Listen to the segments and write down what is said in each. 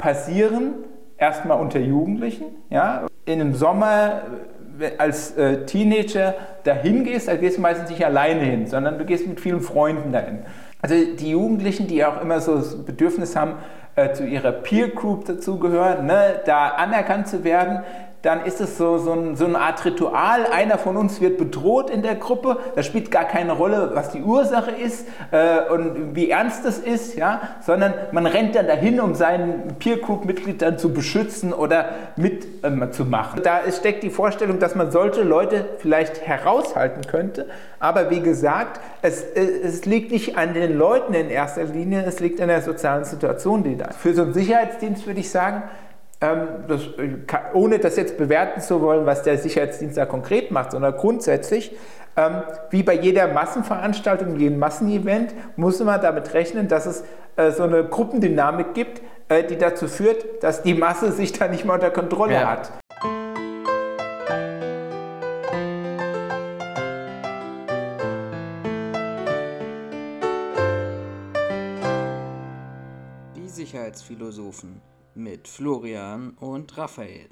passieren erstmal unter Jugendlichen. Ja? In einem Sommer als äh, Teenager dahin gehst, da gehst du meistens nicht alleine hin, sondern du gehst mit vielen Freunden dahin. Also die Jugendlichen, die auch immer so das Bedürfnis haben, äh, zu ihrer Peer Group dazugehören, ne, da anerkannt zu werden, dann ist es so, so, ein, so, eine Art Ritual. Einer von uns wird bedroht in der Gruppe. Da spielt gar keine Rolle, was die Ursache ist äh, und wie ernst es ist, ja? sondern man rennt dann dahin, um seinen Peer Group-Mitglied dann zu beschützen oder mitzumachen. Ähm, da steckt die Vorstellung, dass man solche Leute vielleicht heraushalten könnte. Aber wie gesagt, es, äh, es liegt nicht an den Leuten in erster Linie, es liegt an der sozialen Situation, die da ist. Für so einen Sicherheitsdienst würde ich sagen, das, äh, ohne das jetzt bewerten zu wollen, was der Sicherheitsdienst da konkret macht, sondern grundsätzlich, ähm, wie bei jeder Massenveranstaltung, jedem Massenevent, muss man damit rechnen, dass es äh, so eine Gruppendynamik gibt, äh, die dazu führt, dass die Masse sich da nicht mehr unter Kontrolle ja. hat. Die Sicherheitsphilosophen mit Florian und Raphael.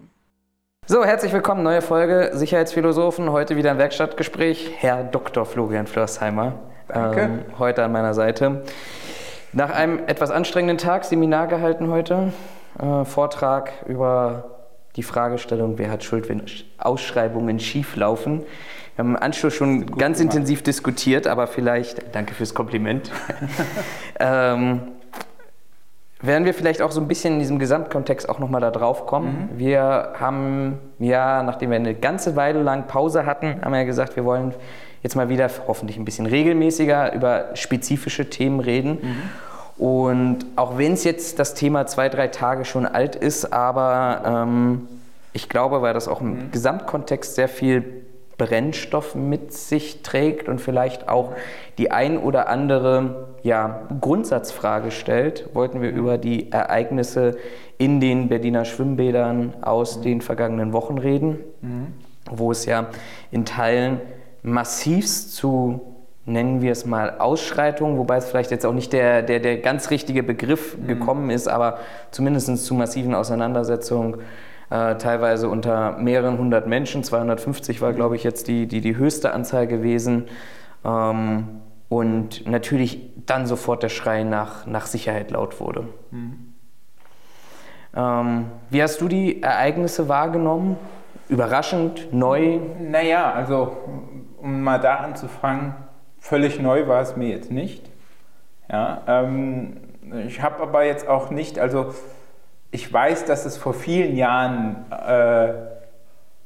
So, herzlich willkommen, neue Folge Sicherheitsphilosophen. Heute wieder ein Werkstattgespräch. Herr Dr. Florian Flörsheimer. Danke. Ähm, heute an meiner Seite. Nach einem etwas anstrengenden Tag Seminar gehalten heute. Äh, Vortrag über die Fragestellung, wer hat Schuld, wenn Ausschreibungen schieflaufen. Wir haben im Anschluss schon ganz gemacht. intensiv diskutiert, aber vielleicht, danke fürs Kompliment. ähm, werden wir vielleicht auch so ein bisschen in diesem Gesamtkontext auch nochmal da drauf kommen. Mhm. Wir haben ja, nachdem wir eine ganze Weile lang Pause hatten, haben wir ja gesagt, wir wollen jetzt mal wieder hoffentlich ein bisschen regelmäßiger über spezifische Themen reden. Mhm. Und auch wenn es jetzt das Thema zwei, drei Tage schon alt ist, aber ähm, ich glaube, weil das auch im mhm. Gesamtkontext sehr viel Brennstoff mit sich trägt und vielleicht auch die ein oder andere ja, Grundsatzfrage stellt, wollten wir über die Ereignisse in den Berliner Schwimmbädern aus den vergangenen Wochen reden, mhm. wo es ja in Teilen massivst zu nennen wir es mal Ausschreitungen, wobei es vielleicht jetzt auch nicht der, der, der ganz richtige Begriff mhm. gekommen ist, aber zumindest zu massiven Auseinandersetzungen äh, teilweise unter mehreren hundert Menschen. 250 war, glaube ich, jetzt die, die, die höchste Anzahl gewesen. Ähm, und natürlich dann sofort der Schrei nach, nach Sicherheit laut wurde. Mhm. Ähm, wie hast du die Ereignisse wahrgenommen? Überraschend, neu? Naja, also um mal da anzufangen, völlig neu war es mir jetzt nicht. Ja, ähm, ich habe aber jetzt auch nicht, also ich weiß, dass es vor vielen Jahren äh,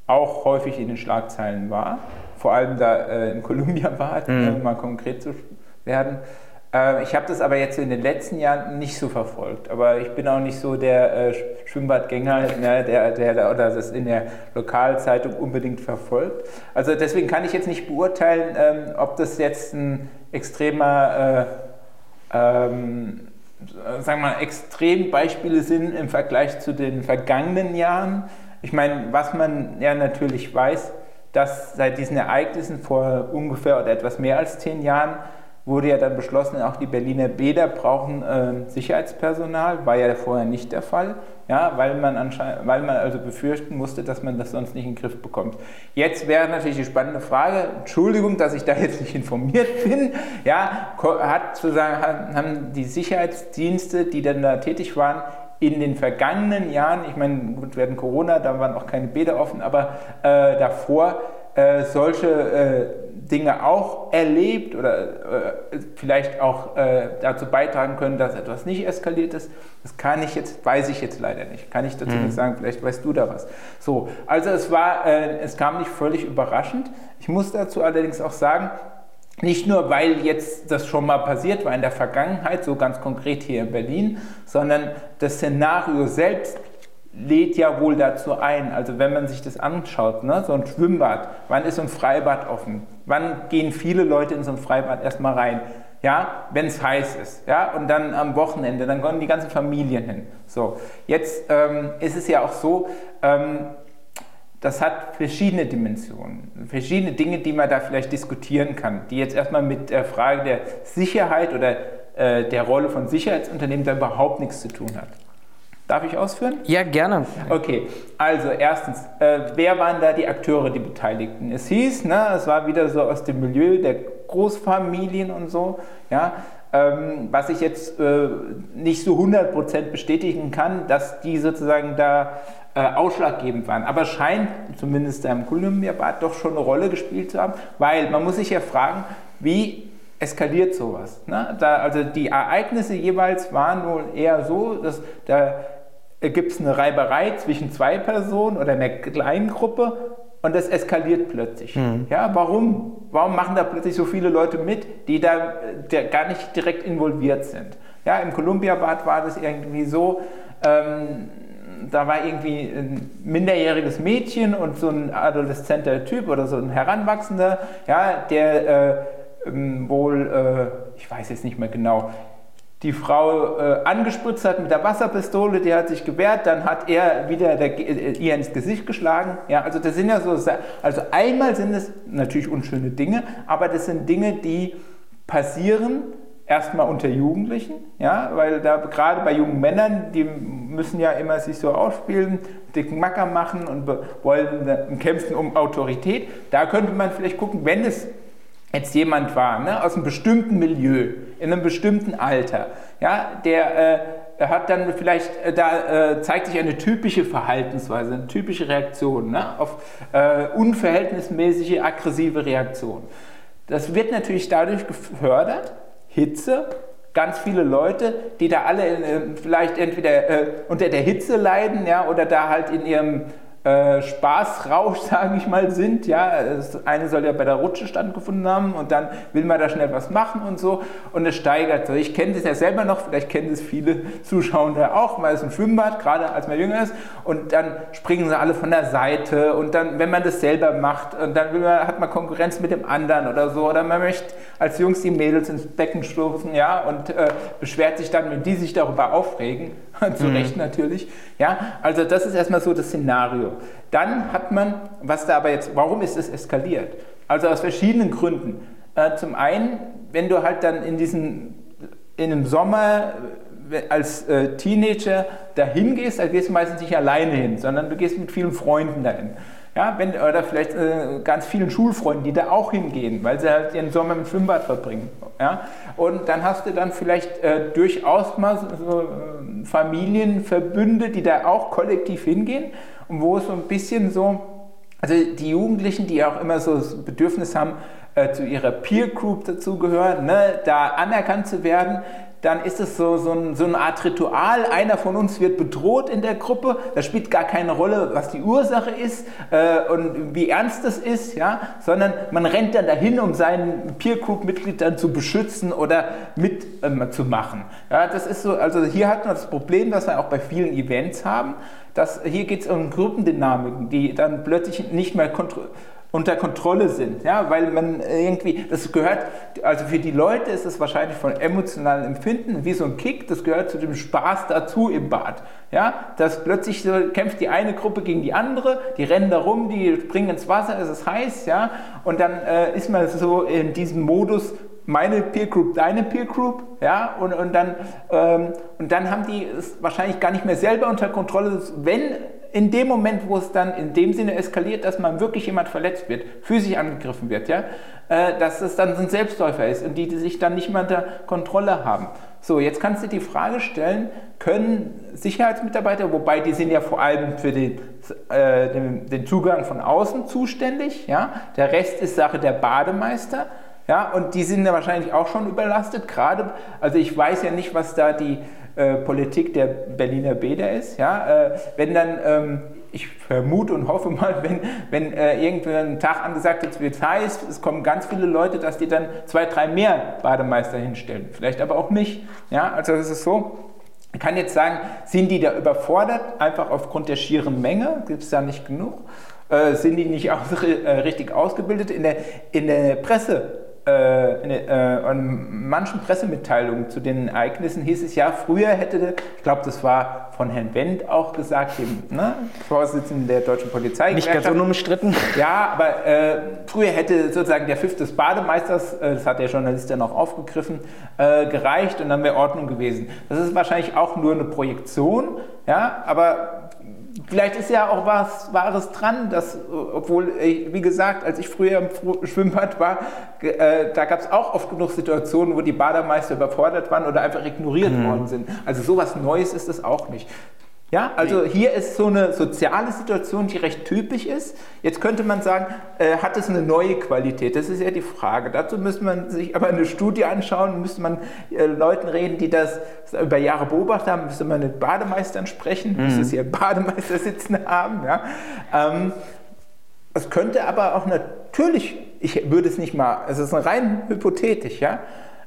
auch häufig in den Schlagzeilen war, vor allem da äh, in Kolumbia war, mhm. um mal konkret zu werden. Äh, ich habe das aber jetzt in den letzten Jahren nicht so verfolgt, aber ich bin auch nicht so der äh, Schwimmbadgänger, ne, der, der, oder das in der Lokalzeitung unbedingt verfolgt. Also deswegen kann ich jetzt nicht beurteilen, ähm, ob das jetzt ein extremer äh, ähm, sagen wir mal, Extrembeispiele sind im Vergleich zu den vergangenen Jahren. Ich meine, was man ja natürlich weiß, dass seit diesen Ereignissen vor ungefähr oder etwas mehr als zehn Jahren wurde ja dann beschlossen, auch die Berliner Bäder brauchen äh, Sicherheitspersonal, war ja vorher nicht der Fall, ja, weil, man weil man also befürchten musste, dass man das sonst nicht in den Griff bekommt. Jetzt wäre natürlich die spannende Frage, Entschuldigung, dass ich da jetzt nicht informiert bin, ja, hat sozusagen, haben die Sicherheitsdienste, die dann da tätig waren, in den vergangenen Jahren, ich meine, gut, hatten Corona, da waren auch keine Bäder offen, aber äh, davor äh, solche äh, Dinge auch erlebt oder äh, vielleicht auch äh, dazu beitragen können, dass etwas nicht eskaliert ist. Das kann ich jetzt, weiß ich jetzt leider nicht. Kann ich dazu mhm. nicht sagen, vielleicht weißt du da was. So, also es war, äh, es kam nicht völlig überraschend. Ich muss dazu allerdings auch sagen, nicht nur, weil jetzt das schon mal passiert war in der Vergangenheit, so ganz konkret hier in Berlin, sondern das Szenario selbst lädt ja wohl dazu ein. Also wenn man sich das anschaut, ne, so ein Schwimmbad, wann ist so ein Freibad offen? Wann gehen viele Leute in so ein Freibad erstmal rein? Ja, wenn es heiß ist. Ja, und dann am Wochenende, dann kommen die ganzen Familien hin. So, jetzt ähm, ist es ja auch so, ähm, das hat verschiedene Dimensionen, verschiedene Dinge, die man da vielleicht diskutieren kann, die jetzt erstmal mit der Frage der Sicherheit oder äh, der Rolle von Sicherheitsunternehmen da überhaupt nichts zu tun hat. Darf ich ausführen? Ja, gerne. Okay, also erstens, äh, wer waren da die Akteure, die Beteiligten? Es hieß, ne, es war wieder so aus dem Milieu der Großfamilien und so, ja, ähm, was ich jetzt äh, nicht so 100% bestätigen kann, dass die sozusagen da äh, ausschlaggebend waren. Aber scheint zumindest im Columbia-Bad doch schon eine Rolle gespielt zu haben, weil man muss sich ja fragen, wie eskaliert sowas. Ne? Da, also die Ereignisse jeweils waren wohl eher so, dass da gibt es eine Reiberei zwischen zwei Personen oder einer kleinen Gruppe und das eskaliert plötzlich. Mhm. Ja, warum? Warum machen da plötzlich so viele Leute mit, die da der gar nicht direkt involviert sind? Ja, im Columbia-Bad war das irgendwie so, ähm, da war irgendwie ein minderjähriges Mädchen und so ein adoleszenter Typ oder so ein Heranwachsender, ja, der äh, ähm, wohl, äh, ich weiß jetzt nicht mehr genau, die Frau äh, angespritzt hat mit der Wasserpistole, die hat sich gewehrt, dann hat er wieder der, äh, ihr ins Gesicht geschlagen. Ja, also das sind ja so, also einmal sind es natürlich unschöne Dinge, aber das sind Dinge, die passieren erstmal unter Jugendlichen, ja, weil da gerade bei jungen Männern, die müssen ja immer sich so ausspielen, dicken Macker machen und wollen kämpfen um Autorität. Da könnte man vielleicht gucken, wenn es jetzt jemand war, ne, aus einem bestimmten Milieu, in einem bestimmten Alter, ja, der äh, hat dann vielleicht, äh, da äh, zeigt sich eine typische Verhaltensweise, eine typische Reaktion ne, auf äh, unverhältnismäßige aggressive Reaktion. Das wird natürlich dadurch gefördert, Hitze, ganz viele Leute, die da alle in, äh, vielleicht entweder äh, unter der Hitze leiden ja, oder da halt in ihrem äh, Spaßrausch, sage ich mal, sind. Ja, das eine soll ja bei der Rutsche stattgefunden haben und dann will man da schnell was machen und so und es steigert so. Ich kenne das ja selber noch, vielleicht kennen das viele Zuschauer auch, mal ist ein Schwimmbad, gerade als man jünger ist und dann springen sie alle von der Seite und dann, wenn man das selber macht und dann man, hat man Konkurrenz mit dem anderen oder so oder man möchte als Jungs die Mädels ins Becken stoßen, ja, und äh, beschwert sich dann, wenn die sich darüber aufregen zu mhm. Recht natürlich. Ja, also das ist erstmal so das Szenario. Dann hat man, was da aber jetzt, warum ist es eskaliert? Also aus verschiedenen Gründen. Äh, zum einen, wenn du halt dann in diesen, in einem Sommer äh, als äh, Teenager dahin gehst, dann gehst du meistens nicht alleine hin, sondern du gehst mit vielen Freunden dahin. Ja, wenn, oder vielleicht ganz vielen Schulfreunden, die da auch hingehen, weil sie halt ihren Sommer im Schwimmbad verbringen. Ja? Und dann hast du dann vielleicht durchaus mal so Familienverbünde, die da auch kollektiv hingehen wo es so ein bisschen so, also die Jugendlichen, die auch immer so das Bedürfnis haben, äh, zu ihrer Peer Group dazugehören, ne, da anerkannt zu werden, dann ist es so, so, ein, so, eine Art Ritual. Einer von uns wird bedroht in der Gruppe. Das spielt gar keine Rolle, was die Ursache ist äh, und wie ernst es ist, ja? sondern man rennt dann dahin, um seinen Peer Group-Mitglied dann zu beschützen oder mitzumachen. Ähm, ja, das ist so, also hier hat man das Problem, was wir auch bei vielen Events haben, dass hier geht es um Gruppendynamiken, die dann plötzlich nicht mehr kontrolliert unter Kontrolle sind, ja, weil man irgendwie, das gehört, also für die Leute ist es wahrscheinlich von emotionalen Empfinden wie so ein Kick, das gehört zu dem Spaß dazu im Bad, ja, dass plötzlich so kämpft die eine Gruppe gegen die andere, die rennen da rum, die springen ins Wasser, es ist heiß, ja, und dann äh, ist man so in diesem Modus, meine Peer Group, deine Peer Group, ja, und, und, dann, ähm, und dann haben die es wahrscheinlich gar nicht mehr selber unter Kontrolle, wenn in dem Moment, wo es dann in dem Sinne eskaliert, dass man wirklich jemand verletzt wird, physisch angegriffen wird, ja, äh, dass es dann so ein Selbstläufer ist und die, die sich dann nicht mehr unter Kontrolle haben. So, jetzt kannst du die Frage stellen, können Sicherheitsmitarbeiter, wobei die sind ja vor allem für den, äh, den, den Zugang von außen zuständig, ja, der Rest ist Sache der Bademeister, ja, und die sind ja wahrscheinlich auch schon überlastet, gerade, also ich weiß ja nicht, was da die äh, Politik der Berliner Bäder ist. Ja? Äh, wenn dann, ähm, ich vermute und hoffe mal, wenn, wenn äh, irgendwann ein Tag angesagt wird, wird heiß, es kommen ganz viele Leute, dass die dann zwei, drei mehr Bademeister hinstellen. Vielleicht aber auch nicht. Ja? Also es ist so, ich kann jetzt sagen, sind die da überfordert, einfach aufgrund der schieren Menge? Gibt es da nicht genug? Äh, sind die nicht aus, äh, richtig ausgebildet? In der, in der Presse in, äh, in, manchen Pressemitteilungen zu den Ereignissen hieß es ja, früher hätte, ich glaube, das war von Herrn Wendt auch gesagt, dem ne, Vorsitzenden der deutschen Polizei. Nicht ganz unumstritten. Ja, aber äh, früher hätte sozusagen der Pfiff des Bademeisters, äh, das hat der Journalist ja noch aufgegriffen, äh, gereicht und dann wäre Ordnung gewesen. Das ist wahrscheinlich auch nur eine Projektion, ja, aber vielleicht ist ja auch was Wahres dran, dass, obwohl, wie gesagt, als ich früher im Schwimmbad war, äh, da gab es auch oft genug Situationen, wo die Bademeister überfordert waren oder einfach ignoriert mhm. worden sind. Also sowas Neues ist es auch nicht. Ja, also hier ist so eine soziale Situation, die recht typisch ist. Jetzt könnte man sagen, äh, hat es eine neue Qualität? Das ist ja die Frage. Dazu müsste man sich aber eine Studie anschauen, müsste man äh, Leuten reden, die das über Jahre beobachtet haben, müsste man mit Bademeistern sprechen, mhm. müsste hier Bademeister sitzen haben. Ja. Ähm, es könnte aber auch natürlich, ich würde es nicht mal, es ist rein hypothetisch, ja,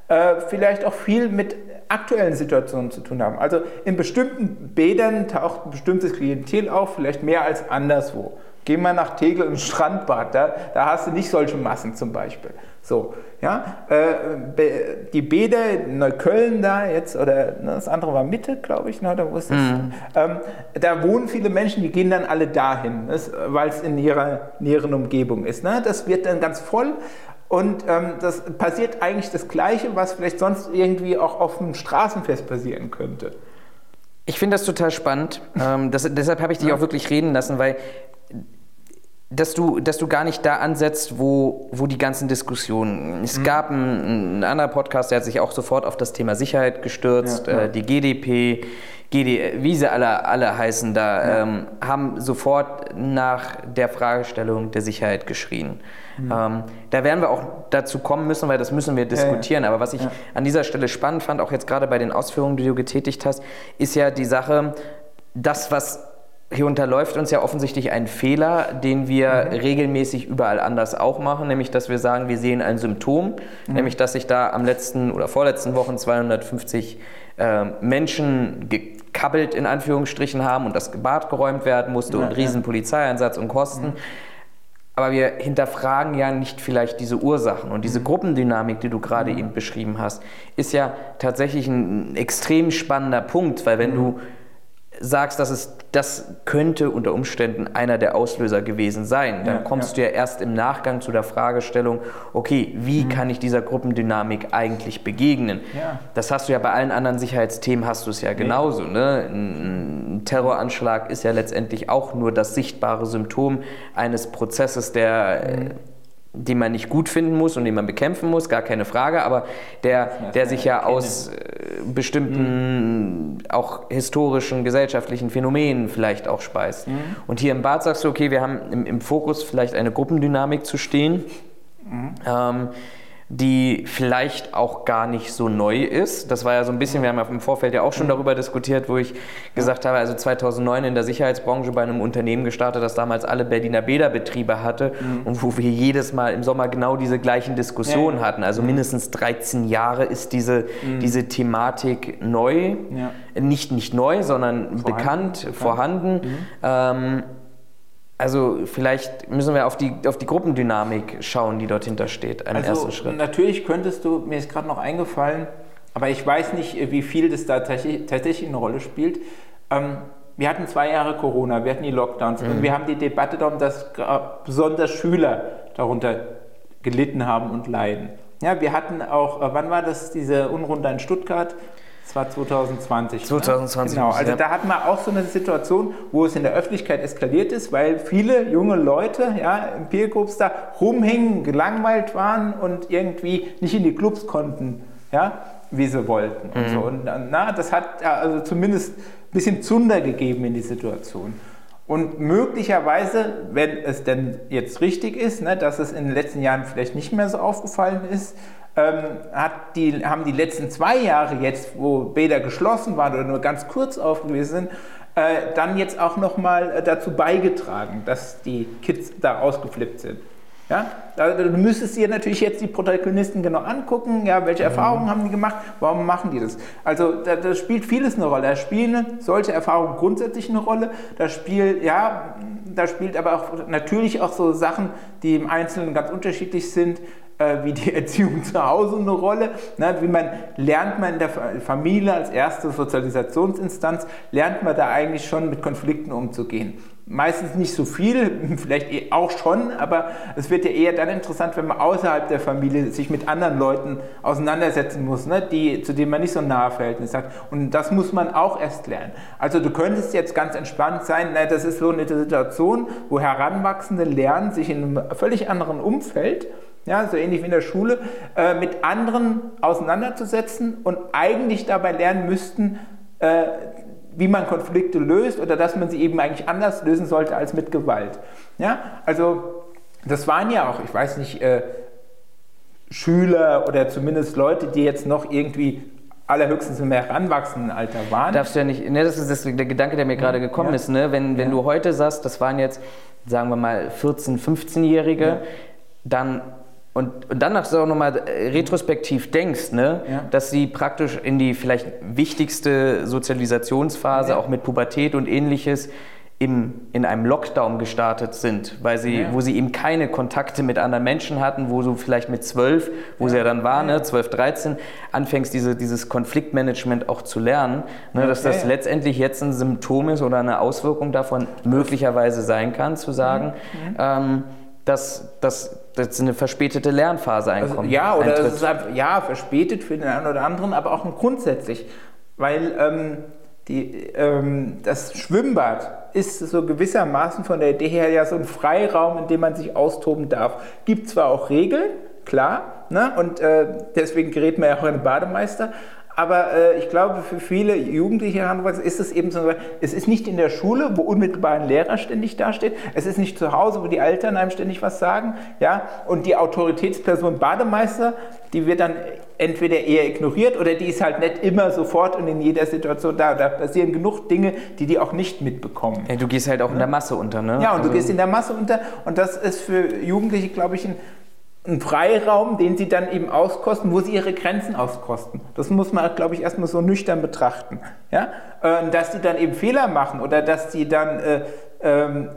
äh, vielleicht auch viel mit aktuellen Situationen zu tun haben. Also in bestimmten Bädern taucht ein bestimmtes Klientel auf, vielleicht mehr als anderswo. Geh mal nach Tegel ins Strandbad, da, da hast du nicht solche Massen zum Beispiel. So, ja, äh, die Bäder in Neukölln da jetzt, oder ne, das andere war Mitte, glaube ich, ne, da, mhm. ähm, da wohnen viele Menschen, die gehen dann alle dahin, weil es in ihrer näheren Umgebung ist. Ne? Das wird dann ganz voll und ähm, das passiert eigentlich das Gleiche, was vielleicht sonst irgendwie auch auf einem Straßenfest passieren könnte. Ich finde das total spannend. ähm, das, deshalb habe ich dich ja. auch wirklich reden lassen, weil dass du, dass du gar nicht da ansetzt, wo, wo die ganzen Diskussionen. Es mhm. gab einen, einen anderen Podcast, der hat sich auch sofort auf das Thema Sicherheit gestürzt, ja, äh, die GDP, GD, wie sie alle, alle heißen da, ja. ähm, haben sofort nach der Fragestellung der Sicherheit geschrien. Mhm. Ähm, da werden wir auch dazu kommen müssen, weil das müssen wir diskutieren. Ja, ja. Aber was ich ja. an dieser Stelle spannend fand, auch jetzt gerade bei den Ausführungen, die du getätigt hast, ist ja die Sache, das, was hier unterläuft uns ja offensichtlich ein Fehler, den wir mhm. regelmäßig überall anders auch machen, nämlich dass wir sagen, wir sehen ein Symptom, mhm. nämlich dass sich da am letzten oder vorletzten Wochen 250 äh, Menschen gekabbelt in Anführungsstrichen haben und das Bad geräumt werden musste und riesen. Polizeieinsatz und Kosten. Mhm. Aber wir hinterfragen ja nicht vielleicht diese Ursachen. Und diese mhm. Gruppendynamik, die du gerade mhm. eben beschrieben hast, ist ja tatsächlich ein extrem spannender Punkt, weil wenn mhm. du sagst, dass es das könnte unter Umständen einer der Auslöser gewesen sein, dann ja, kommst ja. du ja erst im Nachgang zu der Fragestellung, okay, wie mhm. kann ich dieser Gruppendynamik eigentlich begegnen? Ja. Das hast du ja bei allen anderen Sicherheitsthemen hast du es ja genauso. Ne? Ein Terroranschlag ist ja letztendlich auch nur das sichtbare Symptom eines Prozesses, der mhm den man nicht gut finden muss und den man bekämpfen muss, gar keine Frage, aber der, der sich ja aus äh, bestimmten mhm. auch historischen, gesellschaftlichen Phänomenen vielleicht auch speist. Mhm. Und hier im Bad sagst du, okay, wir haben im, im Fokus vielleicht eine Gruppendynamik zu stehen. Mhm. Ähm, die vielleicht auch gar nicht so neu ist. Das war ja so ein bisschen, wir haben ja im Vorfeld ja auch schon darüber diskutiert, wo ich gesagt habe, also 2009 in der Sicherheitsbranche bei einem Unternehmen gestartet, das damals alle Berliner Bäderbetriebe hatte mhm. und wo wir jedes Mal im Sommer genau diese gleichen Diskussionen ja. hatten. Also mhm. mindestens 13 Jahre ist diese, mhm. diese Thematik neu. Ja. Nicht, nicht neu, sondern vorhanden. bekannt, bekannt. vorhanden. Mhm. Ähm, also vielleicht müssen wir auf die, auf die Gruppendynamik schauen, die dort hintersteht, einen also ersten Schritt. Natürlich könntest du, mir ist gerade noch eingefallen, aber ich weiß nicht, wie viel das da tatsächlich eine Rolle spielt. Ähm, wir hatten zwei Jahre Corona, wir hatten die Lockdowns mhm. und wir haben die Debatte darum, dass besonders Schüler darunter gelitten haben und leiden. Ja, wir hatten auch, äh, wann war das, diese Unrunde in Stuttgart? Das war 2020. 2020. Ne? Genau, also ja. da hatten wir auch so eine Situation, wo es in der Öffentlichkeit eskaliert ist, weil viele junge Leute ja, im Peergroups da rumhängen, gelangweilt waren und irgendwie nicht in die Clubs konnten, ja, wie sie wollten. Mhm. Und, so. und na, das hat also zumindest ein bisschen Zunder gegeben in die Situation. Und möglicherweise, wenn es denn jetzt richtig ist, ne, dass es in den letzten Jahren vielleicht nicht mehr so aufgefallen ist, hat die, haben die letzten zwei Jahre jetzt, wo Bäder geschlossen waren oder nur ganz kurz aufgelesen sind, äh, dann jetzt auch nochmal äh, dazu beigetragen, dass die Kids da ausgeflippt sind. Ja? Du müsstest dir natürlich jetzt die Protagonisten genau angucken, ja, welche mhm. Erfahrungen haben die gemacht, warum machen die das? Also da, da, spielt vieles eine Rolle. Da spielen solche Erfahrungen grundsätzlich eine Rolle. Da spielt, ja, da spielt aber auch natürlich auch so Sachen, die im Einzelnen ganz unterschiedlich sind, äh, wie die Erziehung zu Hause eine Rolle. Ne? Wie man lernt man in der Familie als erste Sozialisationsinstanz, lernt man da eigentlich schon mit Konflikten umzugehen. Meistens nicht so viel, vielleicht eh auch schon, aber es wird ja eher dann interessant, wenn man außerhalb der Familie sich mit anderen Leuten auseinandersetzen muss, ne, die, zu denen man nicht so ein nahe Verhältnis hat. Und das muss man auch erst lernen. Also du könntest jetzt ganz entspannt sein, ne, das ist so eine Situation, wo Heranwachsende lernen, sich in einem völlig anderen Umfeld, ja, so ähnlich wie in der Schule, äh, mit anderen auseinanderzusetzen und eigentlich dabei lernen müssten, äh, wie man Konflikte löst oder dass man sie eben eigentlich anders lösen sollte als mit Gewalt. Ja, also das waren ja auch, ich weiß nicht, äh, Schüler oder zumindest Leute, die jetzt noch irgendwie allerhöchstens im heranwachsenden Alter waren. Darfst du ja nicht, ne, das ist das, der Gedanke, der mir gerade gekommen ja. ist, ne? wenn, wenn ja. du heute sagst, das waren jetzt, sagen wir mal, 14-, 15-Jährige, ja. dann und, und dann auch nochmal äh, retrospektiv denkst, ne, ja. dass sie praktisch in die vielleicht wichtigste Sozialisationsphase, ja. auch mit Pubertät und ähnliches, im, in einem Lockdown gestartet sind, weil sie, ja. wo sie eben keine Kontakte mit anderen Menschen hatten, wo du vielleicht mit zwölf, wo sie ja dann war, ne, 12, 13, anfängst, diese, dieses Konfliktmanagement auch zu lernen, ne, dass das letztendlich jetzt ein Symptom ist oder eine Auswirkung davon möglicherweise sein kann, zu sagen, mhm. mhm. ähm, dass, dass, dass eine verspätete Lernphase einkommt. Also, ja, oder es ist halt, ja, verspätet für den einen oder anderen, aber auch grundsätzlich, weil ähm, die, ähm, das Schwimmbad ist so gewissermaßen von der Idee her ja so ein Freiraum, in dem man sich austoben darf. Gibt zwar auch Regeln, klar, ne? und äh, deswegen gerät man ja auch in den Bademeister, aber äh, ich glaube, für viele Jugendliche heranwachsen ist es eben so, es ist nicht in der Schule, wo unmittelbar ein Lehrer ständig dasteht. Es ist nicht zu Hause, wo die Eltern einem ständig was sagen. Ja? Und die Autoritätsperson Bademeister, die wird dann entweder eher ignoriert oder die ist halt nicht immer sofort und in jeder Situation da. Da passieren genug Dinge, die die auch nicht mitbekommen. Ja, du gehst halt auch in der Masse unter, ne? Ja, und also du gehst in der Masse unter. Und das ist für Jugendliche, glaube ich, ein einen Freiraum, den sie dann eben auskosten, wo sie ihre Grenzen auskosten. Das muss man, glaube ich, erstmal so nüchtern betrachten. Ja? Äh, dass sie dann eben Fehler machen oder dass sie dann äh, ähm,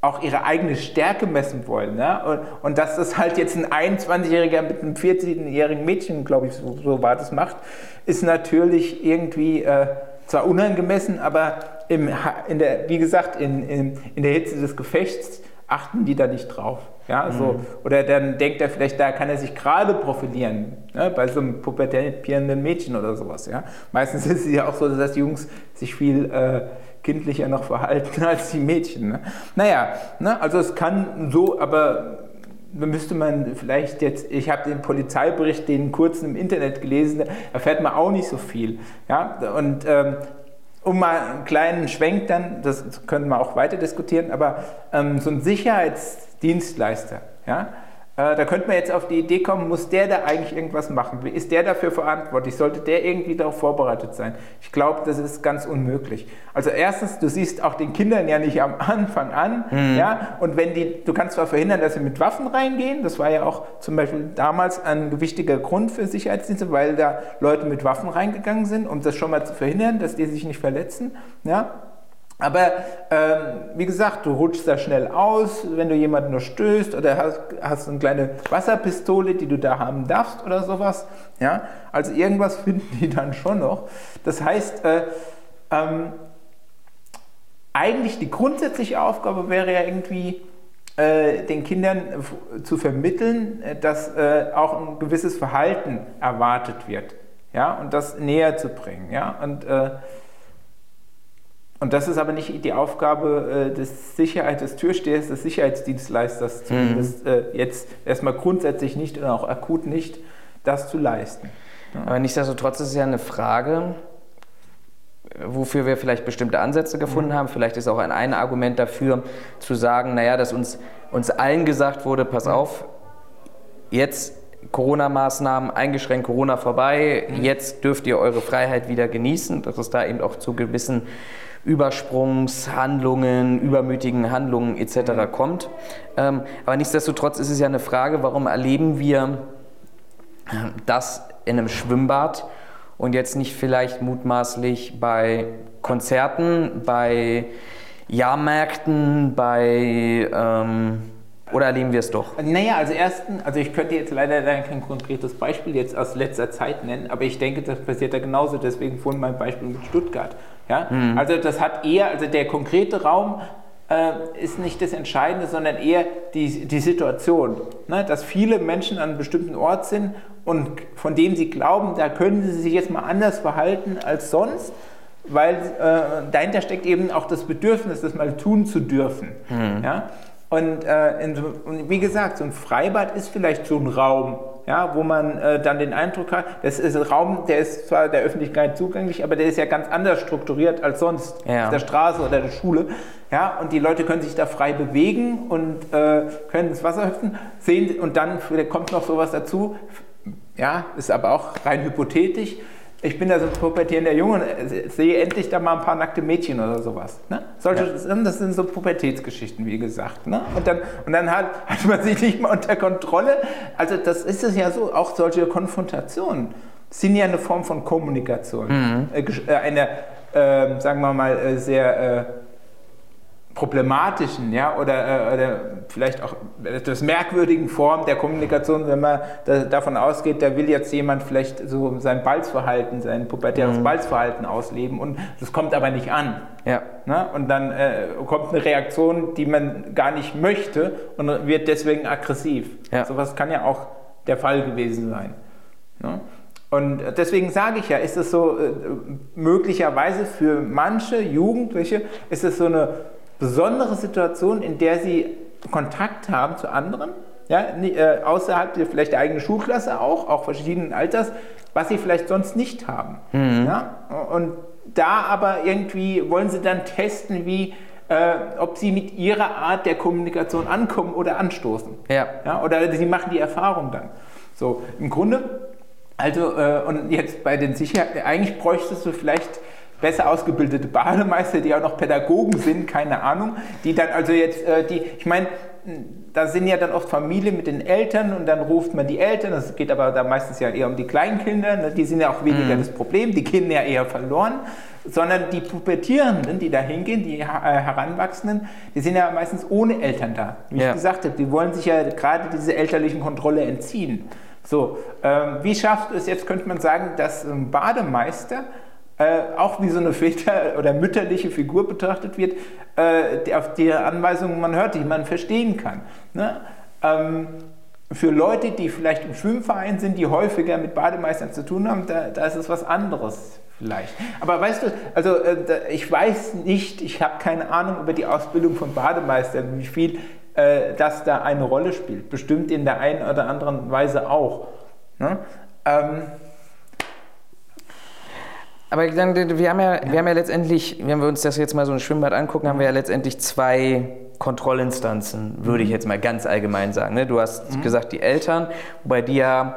auch ihre eigene Stärke messen wollen. Ja? Und, und, dass das halt jetzt ein 21-Jähriger mit einem 14-jährigen Mädchen, glaube ich, so, so, war das macht, ist natürlich irgendwie äh, zwar unangemessen, aber im, in der, wie gesagt, in, in, in der Hitze des Gefechts achten die da nicht drauf. Ja, so. Mhm. Oder dann denkt er vielleicht, da kann er sich gerade profilieren, ne, bei so einem pubertierenden Mädchen oder sowas. Ja. Meistens ist es ja auch so, dass die Jungs sich viel äh, kindlicher noch verhalten als die Mädchen. Ne. Naja, ne, also es kann so, aber müsste man vielleicht jetzt, ich habe den Polizeibericht, den kurzen im Internet gelesen, erfährt man auch nicht so viel. Ja? Und ähm, um mal einen kleinen Schwenk dann, das können wir auch weiter diskutieren, aber ähm, so ein Sicherheitsdienstleister, ja, da könnte man jetzt auf die Idee kommen, muss der da eigentlich irgendwas machen? Ist der dafür verantwortlich? Sollte der irgendwie darauf vorbereitet sein? Ich glaube, das ist ganz unmöglich. Also erstens, du siehst auch den Kindern ja nicht am Anfang an, mhm. ja, und wenn die, du kannst zwar verhindern, dass sie mit Waffen reingehen, das war ja auch zum Beispiel damals ein wichtiger Grund für Sicherheitsdienste, weil da Leute mit Waffen reingegangen sind, um das schon mal zu verhindern, dass die sich nicht verletzen, ja, aber ähm, wie gesagt, du rutschst da schnell aus, wenn du jemanden nur stößt oder hast, hast eine kleine Wasserpistole, die du da haben darfst oder sowas. Ja? Also irgendwas finden die dann schon noch. Das heißt, äh, ähm, eigentlich die grundsätzliche Aufgabe wäre ja irgendwie, äh, den Kindern zu vermitteln, äh, dass äh, auch ein gewisses Verhalten erwartet wird. Ja? Und das näher zu bringen. Ja? Und äh, und das ist aber nicht die Aufgabe äh, des Sicherheit, des Türstehers, des Sicherheitsdienstleisters, zumindest mhm. äh, jetzt erstmal grundsätzlich nicht und auch akut nicht, das zu leisten. Ja. Aber nichtsdestotrotz ist es ja eine Frage, wofür wir vielleicht bestimmte Ansätze gefunden mhm. haben. Vielleicht ist auch ein, ein Argument dafür, zu sagen, naja, dass uns, uns allen gesagt wurde, pass mhm. auf, jetzt Corona-Maßnahmen eingeschränkt, Corona vorbei, mhm. jetzt dürft ihr eure Freiheit wieder genießen, dass es da eben auch zu gewissen Übersprungshandlungen, übermütigen Handlungen etc. Mhm. kommt. Ähm, aber nichtsdestotrotz ist es ja eine Frage, warum erleben wir das in einem Schwimmbad und jetzt nicht vielleicht mutmaßlich bei Konzerten, bei Jahrmärkten, bei ähm, Oder erleben wir es doch? Naja, also erstens, also ich könnte jetzt leider kein konkretes Beispiel jetzt aus letzter Zeit nennen, aber ich denke, das passiert da genauso, deswegen vorhin mein Beispiel mit Stuttgart. Ja? Mhm. Also das hat eher, also der konkrete Raum äh, ist nicht das Entscheidende, sondern eher die, die Situation. Ne? Dass viele Menschen an einem bestimmten Ort sind und von dem sie glauben, da können sie sich jetzt mal anders verhalten als sonst, weil äh, dahinter steckt eben auch das Bedürfnis, das mal tun zu dürfen. Mhm. Ja? Und, äh, in, und, wie gesagt, so ein Freibad ist vielleicht so ein Raum, ja, wo man äh, dann den Eindruck hat, das ist ein Raum, der ist zwar der Öffentlichkeit zugänglich, aber der ist ja ganz anders strukturiert als sonst ja. auf der Straße oder der Schule. Ja, und die Leute können sich da frei bewegen und äh, können ins Wasser hüpfen, sehen und dann kommt noch sowas dazu. Ja, ist aber auch rein hypothetisch ich bin da so ein pubertierender Junge und sehe endlich da mal ein paar nackte Mädchen oder sowas. Ne? Solche, ja. Das sind so Pubertätsgeschichten, wie gesagt. Ne? Und dann, und dann hat, hat man sich nicht mal unter Kontrolle. Also das ist es ja so, auch solche Konfrontationen sind ja eine Form von Kommunikation. Mhm. Äh, äh eine, äh, sagen wir mal, äh, sehr... Äh, problematischen ja, oder, äh, oder vielleicht auch etwas merkwürdigen Form der Kommunikation, wenn man da, davon ausgeht, da will jetzt jemand vielleicht so sein Balzverhalten, sein pubertäres mhm. Balzverhalten ausleben und das kommt aber nicht an. Ja. Ne? Und dann äh, kommt eine Reaktion, die man gar nicht möchte und wird deswegen aggressiv. Ja. Sowas kann ja auch der Fall gewesen sein. Ne? Und deswegen sage ich ja, ist es so äh, möglicherweise für manche Jugendliche, ist es so eine besondere Situation, in der sie Kontakt haben zu anderen, ja, äh, außerhalb der, vielleicht der eigenen Schulklasse auch, auch verschiedenen Alters, was sie vielleicht sonst nicht haben. Mhm. Ja? Und da aber irgendwie wollen sie dann testen, wie, äh, ob sie mit ihrer Art der Kommunikation ankommen oder anstoßen. Ja. ja. Oder sie machen die Erfahrung dann. So, im Grunde, also, äh, und jetzt bei den Sicherheiten, eigentlich bräuchtest du vielleicht besser ausgebildete Bademeister, die auch noch Pädagogen sind, keine Ahnung, die dann also jetzt, äh, die, ich meine, da sind ja dann oft Familien mit den Eltern und dann ruft man die Eltern, das geht aber da meistens ja eher um die Kleinkinder, ne? die sind ja auch weniger mhm. das Problem, die Kinder ja eher verloren, sondern die Pubertierenden, die da hingehen, die äh, Heranwachsenden, die sind ja meistens ohne Eltern da. Wie ja. ich gesagt habe, die wollen sich ja gerade diese elterlichen Kontrolle entziehen. So, ähm, wie schafft es jetzt, könnte man sagen, dass ein Bademeister äh, auch wie so eine väter- oder mütterliche Figur betrachtet wird, äh, die, auf die Anweisungen man hört, die man verstehen kann. Ne? Ähm, für Leute, die vielleicht im Schwimmverein sind, die häufiger mit Bademeistern zu tun haben, da, da ist es was anderes vielleicht. Aber weißt du, also äh, ich weiß nicht, ich habe keine Ahnung über die Ausbildung von Bademeistern, wie viel äh, das da eine Rolle spielt. Bestimmt in der einen oder anderen Weise auch. Ne? Ähm, aber dann, wir haben ja, ja, wir haben ja letztendlich, wenn wir uns das jetzt mal so ein Schwimmbad angucken, haben wir ja letztendlich zwei Kontrollinstanzen, würde ich mhm. jetzt mal ganz allgemein sagen. Ne? Du hast mhm. gesagt, die Eltern, wobei die ja,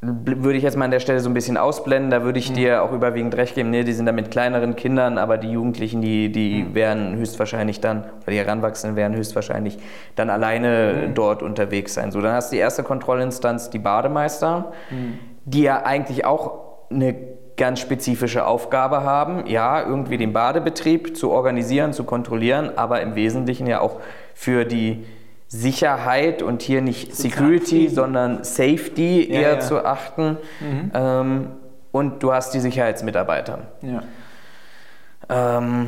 würde ich jetzt mal an der Stelle so ein bisschen ausblenden, da würde ich mhm. dir auch überwiegend recht geben, ne? die sind da mit kleineren Kindern, aber die Jugendlichen, die, die mhm. wären höchstwahrscheinlich dann, oder die Heranwachsenden wären höchstwahrscheinlich dann alleine mhm. dort unterwegs sein. So, dann hast du die erste Kontrollinstanz, die Bademeister, mhm. die ja eigentlich auch eine ganz spezifische Aufgabe haben, ja, irgendwie den Badebetrieb zu organisieren, zu kontrollieren, aber im Wesentlichen ja auch für die Sicherheit und hier nicht Security, sondern Safety ja, eher ja. zu achten. Mhm. Ähm, und du hast die Sicherheitsmitarbeiter. Ja. Ähm,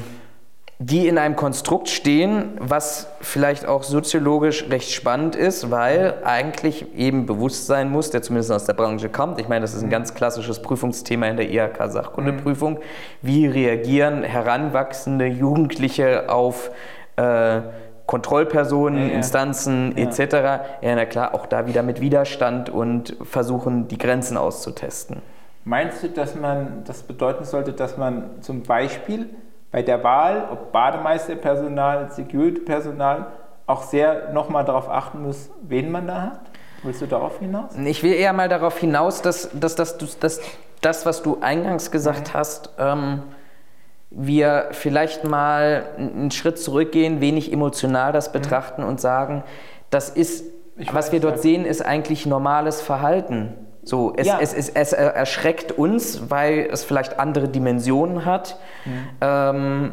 die in einem Konstrukt stehen, was vielleicht auch soziologisch recht spannend ist, weil eigentlich eben bewusst sein muss, der zumindest aus der Branche kommt. Ich meine, das ist ein mhm. ganz klassisches Prüfungsthema in der IHK-Sachkundeprüfung. Mhm. Wie reagieren heranwachsende Jugendliche auf äh, Kontrollpersonen, ja. Instanzen ja. etc. Ja, na klar, auch da wieder mit Widerstand und versuchen, die Grenzen auszutesten. Meinst du, dass man das bedeuten sollte, dass man zum Beispiel bei der Wahl, ob Bademeisterpersonal, Security-Personal, auch sehr nochmal darauf achten muss, wen man da hat? Willst du darauf hinaus? Ich will eher mal darauf hinaus, dass, dass, dass, dass, dass das, was du eingangs gesagt mhm. hast, ähm, wir vielleicht mal einen Schritt zurückgehen, wenig emotional das mhm. betrachten mhm. und sagen, das ist, ich was wir dort sehen, ist eigentlich normales Verhalten. So, es, ja. es, es, es, erschreckt uns, weil es vielleicht andere Dimensionen hat. Mhm. Ähm,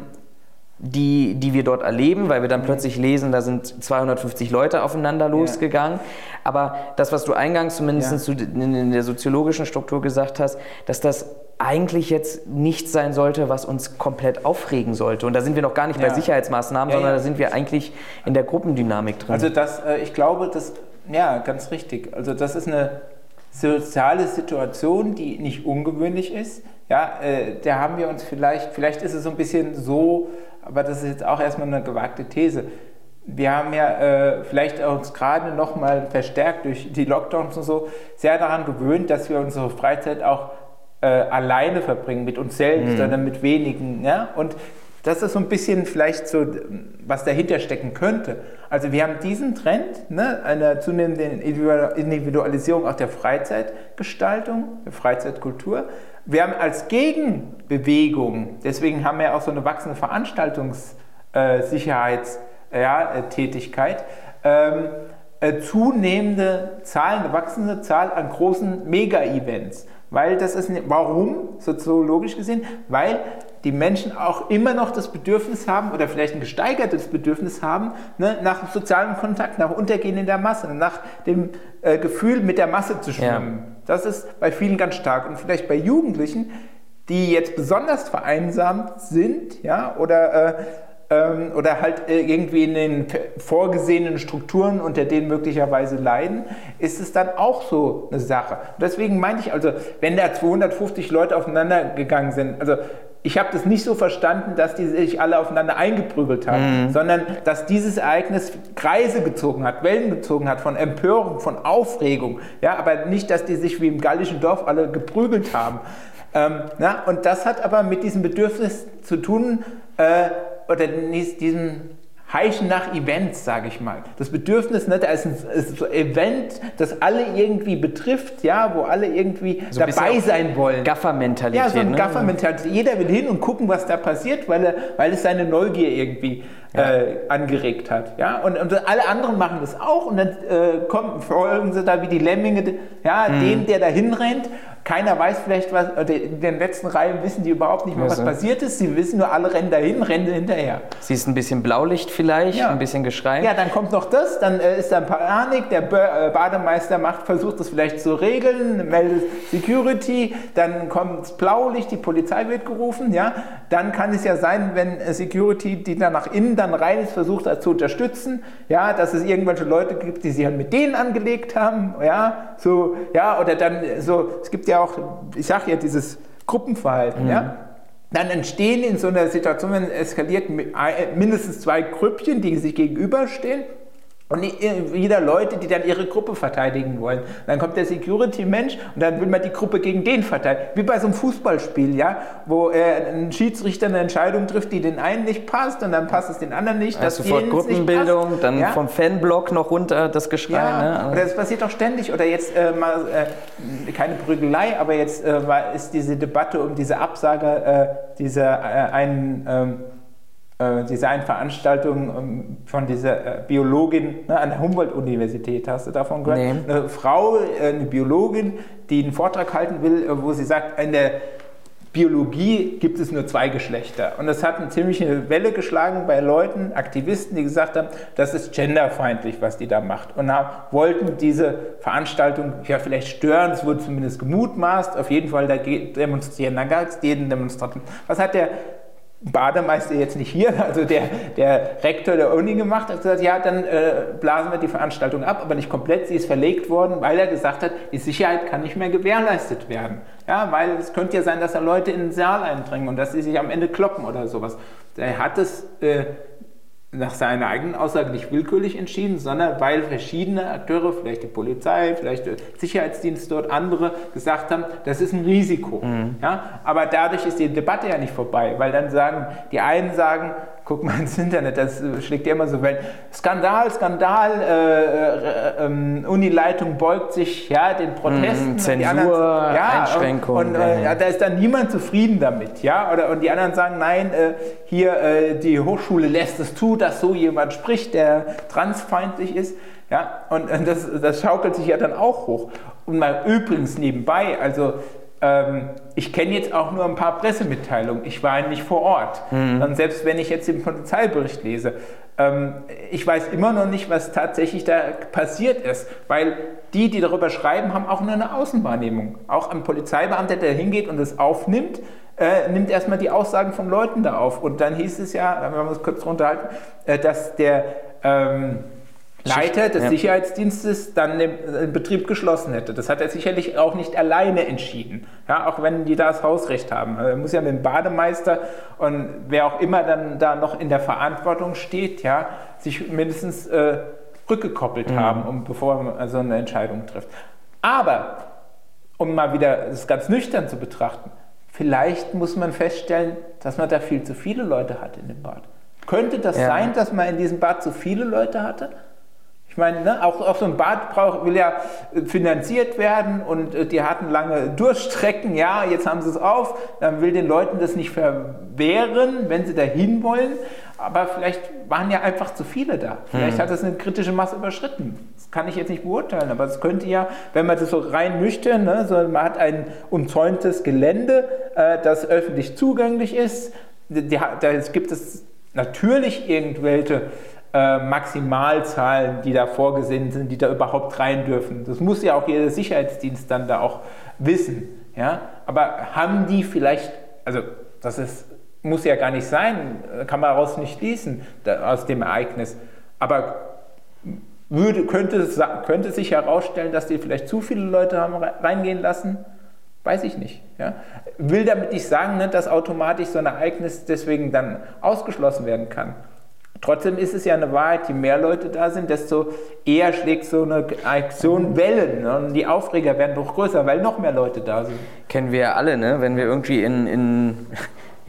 die, die wir dort erleben, weil wir dann plötzlich lesen, da sind 250 Leute aufeinander losgegangen. Ja. Aber das, was du eingangs zumindest ja. in der soziologischen Struktur gesagt hast, dass das eigentlich jetzt nichts sein sollte, was uns komplett aufregen sollte. Und da sind wir noch gar nicht bei Sicherheitsmaßnahmen, sondern da sind wir eigentlich in der Gruppendynamik drin. Also das, äh, ich glaube, das, ja, ganz richtig. Also das ist eine soziale Situation, die nicht ungewöhnlich ist. Ja, äh, da haben wir uns vielleicht, vielleicht ist es so ein bisschen so aber das ist jetzt auch erstmal eine gewagte These. Wir haben ja äh, vielleicht uns gerade noch mal verstärkt durch die Lockdowns und so sehr daran gewöhnt, dass wir unsere Freizeit auch äh, alleine verbringen, mit uns selbst mhm. oder mit wenigen. Ja? Und das ist so ein bisschen vielleicht so, was dahinter stecken könnte. Also wir haben diesen Trend, ne, einer zunehmenden Individualisierung auch der Freizeitgestaltung, der Freizeitkultur. Wir haben als Gegenbewegung, deswegen haben wir auch so eine wachsende Veranstaltungssicherheitstätigkeit, äh, ähm, äh, zunehmende Zahlen, eine wachsende Zahl an großen Mega-Events. Weil das ist, warum, soziologisch gesehen? Weil die Menschen auch immer noch das Bedürfnis haben oder vielleicht ein gesteigertes Bedürfnis haben ne, nach sozialem Kontakt, nach Untergehen in der Masse, nach dem äh, Gefühl, mit der Masse zu schwimmen. Ja. Das ist bei vielen ganz stark. Und vielleicht bei Jugendlichen, die jetzt besonders vereinsamt sind, ja, oder, äh, ähm, oder halt äh, irgendwie in den vorgesehenen Strukturen, unter denen möglicherweise leiden, ist es dann auch so eine Sache. Und deswegen meinte ich also, wenn da 250 Leute aufeinander gegangen sind, also ich habe das nicht so verstanden, dass die sich alle aufeinander eingeprügelt haben, mhm. sondern dass dieses Ereignis Kreise gezogen hat, Wellen gezogen hat von Empörung, von Aufregung. Ja, aber nicht, dass die sich wie im gallischen Dorf alle geprügelt haben. Ähm, na, und das hat aber mit diesem Bedürfnis zu tun, äh, oder diesem Heischen nach Events, sage ich mal. Das Bedürfnis, ne, da ist ein, ist Event, das alle irgendwie betrifft, ja, wo alle irgendwie so dabei sein wollen. Gaffer-Mentalität. Ja, so ein ne? Gaffer-Mentalität. Jeder will hin und gucken, was da passiert, weil, er, weil es seine Neugier irgendwie ja. äh, angeregt hat. Ja? Und, und, alle anderen machen das auch und dann äh, kommen, folgen sie da wie die Lemminge, ja, mhm. dem, der da hinrennt keiner weiß vielleicht, was, in den letzten Reihen wissen die überhaupt nicht mehr, was passiert ist. Sie wissen nur, alle rennen dahin, rennen hinterher. Siehst ein bisschen Blaulicht vielleicht, ja. ein bisschen Geschrei. Ja, dann kommt noch das, dann äh, ist da Panik, der äh, Bademeister macht, versucht das vielleicht zu regeln, meldet Security, dann kommt Blaulicht, die Polizei wird gerufen, ja. Dann kann es ja sein, wenn äh, Security, die dann nach innen dann rein ist, versucht das zu unterstützen, ja, dass es irgendwelche Leute gibt, die sich halt mit denen angelegt haben, ja, so, ja, oder dann so, es gibt ja ja auch, ich sage ja, dieses Gruppenverhalten, mhm. ja, dann entstehen in so einer Situation, wenn es eskaliert, mindestens zwei Grüppchen, die sich gegenüberstehen und wieder Leute, die dann ihre Gruppe verteidigen wollen. Dann kommt der Security-Mensch und dann will man die Gruppe gegen den verteidigen. Wie bei so einem Fußballspiel, ja, wo äh, ein Schiedsrichter eine Entscheidung trifft, die den einen nicht passt und dann passt es den anderen nicht. Also sofort Gruppenbildung, dann ja? vom Fanblock noch runter das Geschrei. Ja, ne? Oder das passiert auch ständig. Oder jetzt äh, mal, äh, keine Prügelei, aber jetzt äh, ist diese Debatte um diese Absage äh, dieser äh, einen ähm, äh, Designveranstaltung ähm, von dieser äh, Biologin ne, an der Humboldt-Universität. Hast du davon gehört? Nee. Eine Frau, äh, eine Biologin, die einen Vortrag halten will, wo sie sagt, in der Biologie gibt es nur zwei Geschlechter. Und das hat eine ziemliche Welle geschlagen bei Leuten, Aktivisten, die gesagt haben, das ist genderfeindlich, was die da macht. Und wollten diese Veranstaltung ja vielleicht stören, es wurde zumindest gemutmaßt, auf jeden Fall da demonstrieren. Dann gab es jeden Demonstranten. Was hat der Bademeister jetzt nicht hier, also der, der Rektor der Uni gemacht, hat gesagt, ja, dann äh, blasen wir die Veranstaltung ab, aber nicht komplett, sie ist verlegt worden, weil er gesagt hat, die Sicherheit kann nicht mehr gewährleistet werden. Ja, weil es könnte ja sein, dass da Leute in den Saal eindringen und dass sie sich am Ende kloppen oder sowas. Er hat es äh, nach seiner eigenen Aussage nicht willkürlich entschieden, sondern weil verschiedene Akteure, vielleicht die Polizei, vielleicht der Sicherheitsdienst dort, andere gesagt haben, das ist ein Risiko. Mhm. Ja? Aber dadurch ist die Debatte ja nicht vorbei, weil dann sagen, die einen sagen, guck mal ins Internet, das schlägt ja immer so Wellen. Skandal, Skandal, äh, äh, äh, Unileitung beugt sich ja, den Protesten. Mm, Zensur, anderen, ja, Einschränkung. Und, und äh, ja, da ist dann niemand zufrieden damit. Ja? Oder, und die anderen sagen, nein, äh, hier äh, die Hochschule lässt es zu, dass so jemand spricht, der transfeindlich ist. Ja? Und, und das, das schaukelt sich ja dann auch hoch. Und mal übrigens nebenbei, also ähm, ich kenne jetzt auch nur ein paar Pressemitteilungen. Ich war nicht vor Ort. Mhm. Und selbst wenn ich jetzt den Polizeibericht lese, ähm, ich weiß immer noch nicht, was tatsächlich da passiert ist, weil die, die darüber schreiben, haben auch nur eine Außenwahrnehmung. Auch ein Polizeibeamter, der hingeht und es aufnimmt, äh, nimmt erstmal die Aussagen von Leuten da auf. Und dann hieß es ja, wenn wir uns kurz runterhalten, äh, dass der ähm, Leiter des ja. Sicherheitsdienstes dann den Betrieb geschlossen hätte. Das hat er sicherlich auch nicht alleine entschieden, ja, auch wenn die da das Hausrecht haben. Er muss ja mit dem Bademeister und wer auch immer dann da noch in der Verantwortung steht, ja, sich mindestens äh, rückgekoppelt mhm. haben, um, bevor man so eine Entscheidung trifft. Aber, um mal wieder das ganz nüchtern zu betrachten, vielleicht muss man feststellen, dass man da viel zu viele Leute hat in dem Bad. Könnte das ja. sein, dass man in diesem Bad zu viele Leute hatte? Ich meine, ne, auch, auch so ein Bad braucht, will ja äh, finanziert werden und äh, die hatten lange Durchstrecken. Ja, jetzt haben sie es auf. Dann will den Leuten das nicht verwehren, wenn sie dahin wollen. Aber vielleicht waren ja einfach zu viele da. Vielleicht hm. hat es eine kritische Masse überschritten. Das kann ich jetzt nicht beurteilen. Aber es könnte ja, wenn man das so rein nüchtern, ne, so, man hat ein umzäuntes Gelände, äh, das öffentlich zugänglich ist. Da gibt es natürlich irgendwelche äh, Maximalzahlen, die da vorgesehen sind, die da überhaupt rein dürfen. Das muss ja auch jeder Sicherheitsdienst dann da auch wissen. Ja? Aber haben die vielleicht, also das ist, muss ja gar nicht sein, kann man daraus nicht schließen, da, aus dem Ereignis. Aber würde, könnte, könnte sich herausstellen, dass die vielleicht zu viele Leute haben reingehen lassen? Weiß ich nicht. Ja? Will damit nicht sagen, ne, dass automatisch so ein Ereignis deswegen dann ausgeschlossen werden kann. Trotzdem ist es ja eine Wahrheit, je mehr Leute da sind, desto eher schlägt so eine Aktion Wellen. Ne? Und die Aufreger werden doch größer, weil noch mehr Leute da sind. Kennen wir ja alle, ne? wenn wir irgendwie in, in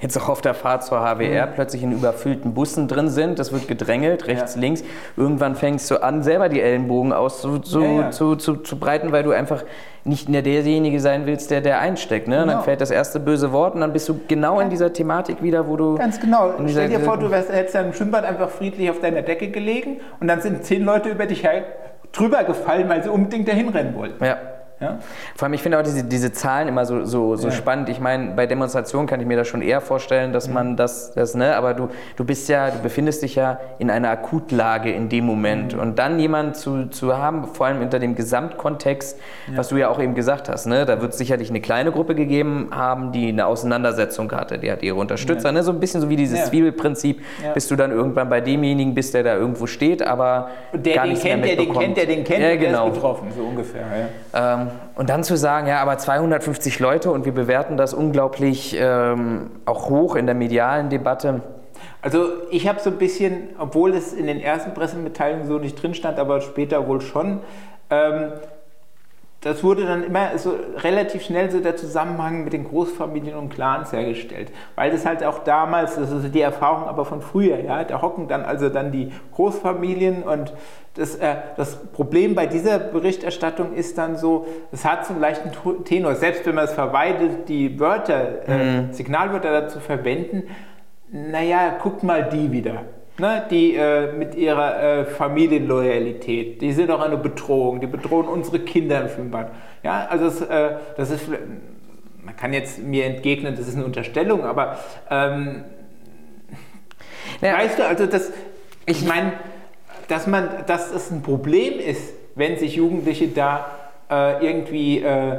jetzt auch auf der Fahrt zur HWR mhm. plötzlich in überfüllten Bussen drin sind, das wird gedrängelt, rechts, ja. links. Irgendwann fängst du an, selber die Ellenbogen auszubreiten, zu, zu, zu, breiten, weil du einfach nicht mehr derjenige sein willst, der, der einsteckt. Ne? Genau. Dann fällt das erste böse Wort und dann bist du genau in dieser Thematik wieder, wo du... Ganz genau. Stell dir vor, du wärst, hättest im Schwimmbad einfach friedlich auf deiner Decke gelegen und dann sind zehn Leute über dich drüber gefallen, weil sie unbedingt dahin rennen wollten. Ja. Ja? Vor allem, ich finde auch diese, diese Zahlen immer so, so, so ja. spannend. Ich meine, bei Demonstrationen kann ich mir das schon eher vorstellen, dass mhm. man das, das, ne, aber du, du bist ja, du befindest dich ja in einer Akutlage in dem Moment. Mhm. Und dann jemanden zu, zu haben, vor allem unter dem Gesamtkontext, ja. was du ja auch eben gesagt hast, ne, da wird es sicherlich eine kleine Gruppe gegeben haben, die eine Auseinandersetzung hatte. Die hat ihre Unterstützer, ne, so ein bisschen so wie dieses Zwiebelprinzip, bis du dann irgendwann bei demjenigen bist, der da irgendwo steht, aber der gar den kennt, der den kennt, der den kennt, ja, genau. der ist betroffen, so ungefähr. Ähm, und dann zu sagen, ja, aber 250 Leute und wir bewerten das unglaublich ähm, auch hoch in der medialen Debatte. Also ich habe so ein bisschen, obwohl es in den ersten Pressemitteilungen so nicht drin stand, aber später wohl schon, ähm, das wurde dann immer so relativ schnell so der Zusammenhang mit den Großfamilien und Clans hergestellt, weil das halt auch damals, das ist die Erfahrung aber von früher, ja, da hocken dann also dann die Großfamilien und das, äh, das Problem bei dieser Berichterstattung ist dann so, es hat so einen leichten Tenor, selbst wenn man es verweidet, die Wörter, äh, mhm. Signalwörter dazu verwenden, naja, guckt mal die wieder. Ne, die äh, mit ihrer äh, Familienloyalität, die sind doch eine Bedrohung, die bedrohen unsere Kinder im Schwimmbad. Ja, also das, äh, das ist, man kann jetzt mir entgegnen, das ist eine Unterstellung, aber ähm, naja, weißt du, also das, ich meine, dass man, dass es ein Problem ist, wenn sich Jugendliche da äh, irgendwie äh,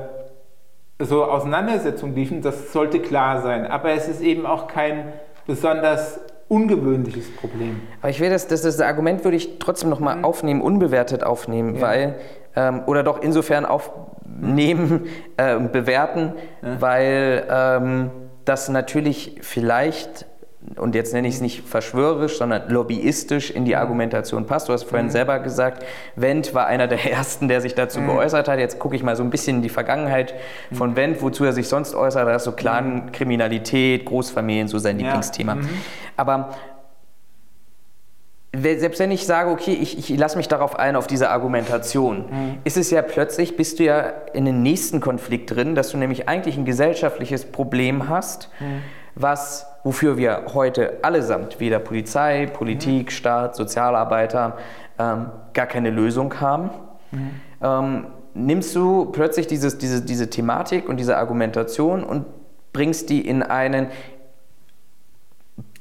so Auseinandersetzungen liefen, das sollte klar sein. Aber es ist eben auch kein besonders ungewöhnliches Problem. Aber ich will das, das, das Argument würde ich trotzdem noch mal mhm. aufnehmen, unbewertet aufnehmen, ja. weil ähm, oder doch insofern aufnehmen, äh, bewerten, ja. weil ähm, das natürlich vielleicht und jetzt nenne ich es nicht verschwörerisch, sondern lobbyistisch in die mhm. Argumentation passt. Du hast vorhin mhm. selber gesagt, Wendt war einer der Ersten, der sich dazu mhm. geäußert hat. Jetzt gucke ich mal so ein bisschen in die Vergangenheit von mhm. Wendt, wozu er sich sonst äußert. Das ist so Clan-Kriminalität, mhm. Großfamilien, so sein Lieblingsthema. Mhm. Aber selbst wenn ich sage, okay, ich, ich lasse mich darauf ein, auf diese Argumentation, mhm. ist es ja plötzlich, bist du ja in den nächsten Konflikt drin, dass du nämlich eigentlich ein gesellschaftliches Problem hast, mhm. Was wofür wir heute allesamt, weder Polizei, Politik, mhm. Staat, Sozialarbeiter, ähm, gar keine Lösung haben. Mhm. Ähm, nimmst du plötzlich dieses, diese, diese Thematik und diese Argumentation und bringst die in einen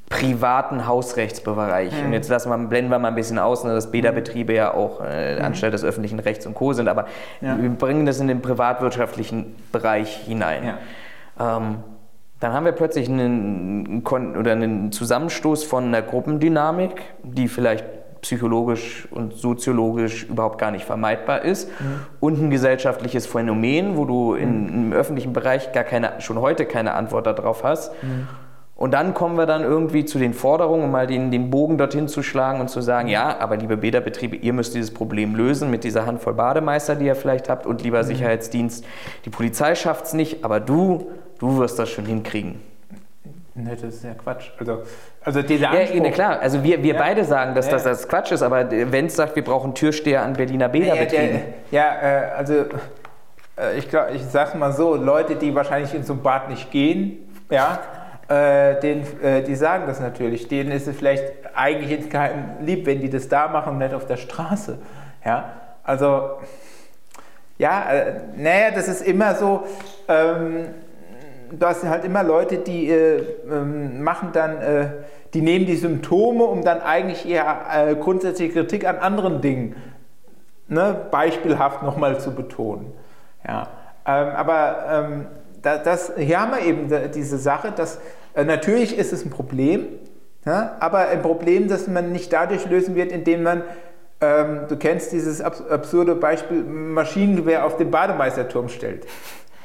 privaten Hausrechtsbereich. Mhm. Und jetzt lassen wir, blenden wir mal ein bisschen aus, ne, dass Bäderbetriebe ja auch äh, mhm. anstelle des öffentlichen Rechts und Co. sind, aber ja. wir bringen das in den privatwirtschaftlichen Bereich hinein. Ja. Ähm, dann haben wir plötzlich einen, oder einen Zusammenstoß von einer Gruppendynamik, die vielleicht psychologisch und soziologisch überhaupt gar nicht vermeidbar ist mhm. und ein gesellschaftliches Phänomen, wo du in, mhm. im öffentlichen Bereich gar keine, schon heute keine Antwort darauf hast. Mhm. Und dann kommen wir dann irgendwie zu den Forderungen, um mal den, den Bogen dorthin zu schlagen und zu sagen, ja, aber liebe Bäderbetriebe, ihr müsst dieses Problem lösen mit dieser Handvoll Bademeister, die ihr vielleicht habt und lieber mhm. Sicherheitsdienst. Die Polizei schafft es nicht, aber du, du wirst das schon hinkriegen. Ne, das ist ja Quatsch. Also, also dieser Anspruch, ja, ne, klar. Also wir, wir ja. beide sagen, dass ja. das, das Quatsch ist, aber wenn es sagt, wir brauchen Türsteher an Berliner Bäderbetrieben. Ja, ja, äh, also äh, ich, glaub, ich sage mal so, Leute, die wahrscheinlich in so ein Bad nicht gehen, ja, äh, den, äh, die sagen das natürlich. Denen ist es vielleicht eigentlich insgeheim lieb, wenn die das da machen und nicht auf der Straße. Ja, also, ja, äh, naja, das ist immer so, ähm, du hast halt immer Leute, die äh, ähm, machen dann, äh, die nehmen die Symptome, um dann eigentlich eher äh, grundsätzliche Kritik an anderen Dingen ne, beispielhaft nochmal zu betonen. Ja, ähm, aber ähm, das, hier haben wir eben diese Sache, dass äh, natürlich ist es ein Problem, ja, aber ein Problem, das man nicht dadurch lösen wird, indem man, ähm, du kennst dieses absurde Beispiel, Maschinengewehr auf den Bademeisterturm stellt.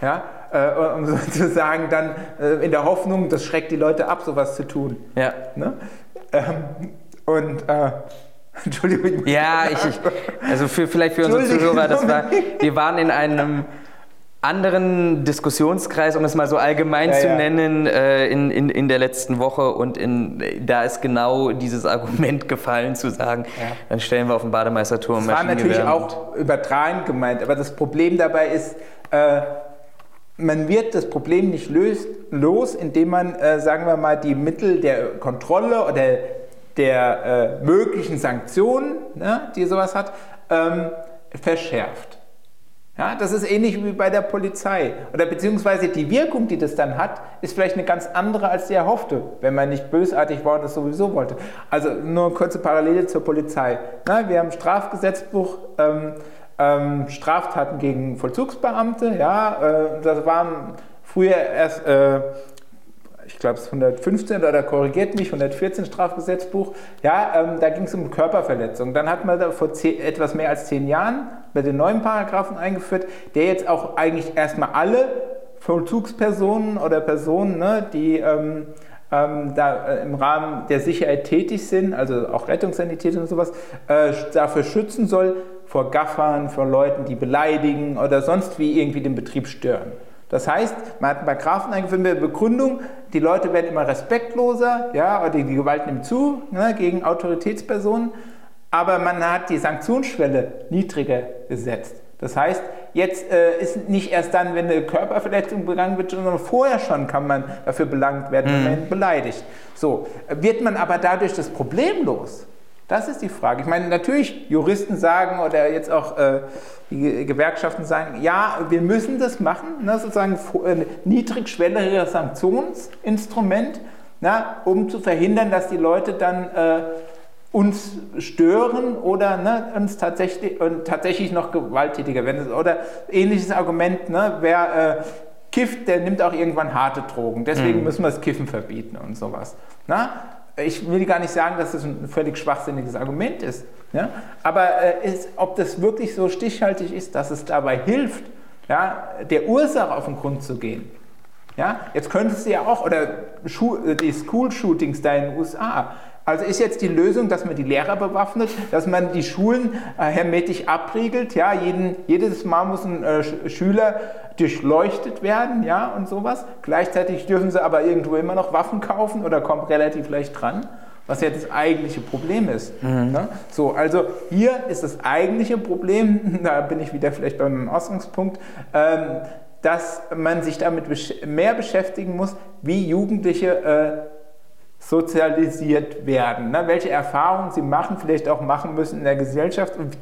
Ja, äh, um sozusagen dann äh, in der Hoffnung, das schreckt die Leute ab, sowas zu tun. Ja. Ne? Ähm, und äh, Entschuldigung. Ich ja, ich, ich, also für, vielleicht für unsere Zuhörer, das war, wir waren in einem anderen Diskussionskreis, um es mal so allgemein ja, zu ja. nennen, äh, in, in, in der letzten Woche. Und in, da ist genau dieses Argument gefallen, zu sagen, ja. dann stellen wir auf den Bademeisterturm. Das war natürlich auch übertragen gemeint, aber das Problem dabei ist, äh, man wird das Problem nicht löst, los, indem man, äh, sagen wir mal, die Mittel der Kontrolle oder der äh, möglichen Sanktionen, ne, die sowas hat, ähm, verschärft. Ja, das ist ähnlich wie bei der Polizei. Oder beziehungsweise die Wirkung, die das dann hat, ist vielleicht eine ganz andere, als die erhoffte, wenn man nicht bösartig war und das sowieso wollte. Also nur eine kurze Parallele zur Polizei. Na, wir haben Strafgesetzbuch, ähm, ähm, Straftaten gegen Vollzugsbeamte. Ja, äh, das waren früher erst äh, ich glaube es ist 115 oder korrigiert mich, 114 Strafgesetzbuch, ja, ähm, da ging es um Körperverletzung. Dann hat man da vor zehn, etwas mehr als zehn Jahren bei den neuen Paragraphen eingeführt, der jetzt auch eigentlich erstmal alle Vollzugspersonen oder Personen, ne, die ähm, ähm, da äh, im Rahmen der Sicherheit tätig sind, also auch Rettungssanitäter und sowas, äh, dafür schützen soll vor Gaffern, vor Leuten, die beleidigen oder sonst wie irgendwie den Betrieb stören. Das heißt, man hat bei Grafen eingeführt mit der Begründung, die Leute werden immer respektloser, ja, oder die Gewalt nimmt zu ne, gegen Autoritätspersonen, aber man hat die Sanktionsschwelle niedriger gesetzt. Das heißt, jetzt äh, ist nicht erst dann, wenn eine Körperverletzung begangen wird, sondern vorher schon kann man dafür belangt werden, wenn man ihn mhm. beleidigt. So, wird man aber dadurch das Problem los? Das ist die Frage. Ich meine, natürlich, Juristen sagen oder jetzt auch äh, die Gewerkschaften sagen, ja, wir müssen das machen, ne, sozusagen ein niedrigschwelligeres Sanktionsinstrument, na, um zu verhindern, dass die Leute dann äh, uns stören oder ne, uns tatsächlich, und tatsächlich noch gewalttätiger werden. Oder ähnliches Argument, ne, wer äh, kifft, der nimmt auch irgendwann harte Drogen. Deswegen mhm. müssen wir das Kiffen verbieten und sowas. Na? Ich will gar nicht sagen, dass das ein völlig schwachsinniges Argument ist. Ja? Aber äh, ist, ob das wirklich so stichhaltig ist, dass es dabei hilft, ja, der Ursache auf den Grund zu gehen. Ja? Jetzt könntest du ja auch, oder die School-Shootings da in den USA, also ist jetzt die Lösung, dass man die Lehrer bewaffnet, dass man die Schulen äh, hermetisch abriegelt, ja, jeden, jedes Mal muss ein äh, Schüler durchleuchtet werden, ja, und sowas. Gleichzeitig dürfen sie aber irgendwo immer noch Waffen kaufen oder kommen relativ leicht dran, was ja das eigentliche Problem ist. Mhm. Ne? So, also hier ist das eigentliche Problem, da bin ich wieder vielleicht beim Ausgangspunkt, ähm, dass man sich damit mehr beschäftigen muss, wie Jugendliche äh, sozialisiert werden, ne? welche Erfahrungen sie machen, vielleicht auch machen müssen in der Gesellschaft und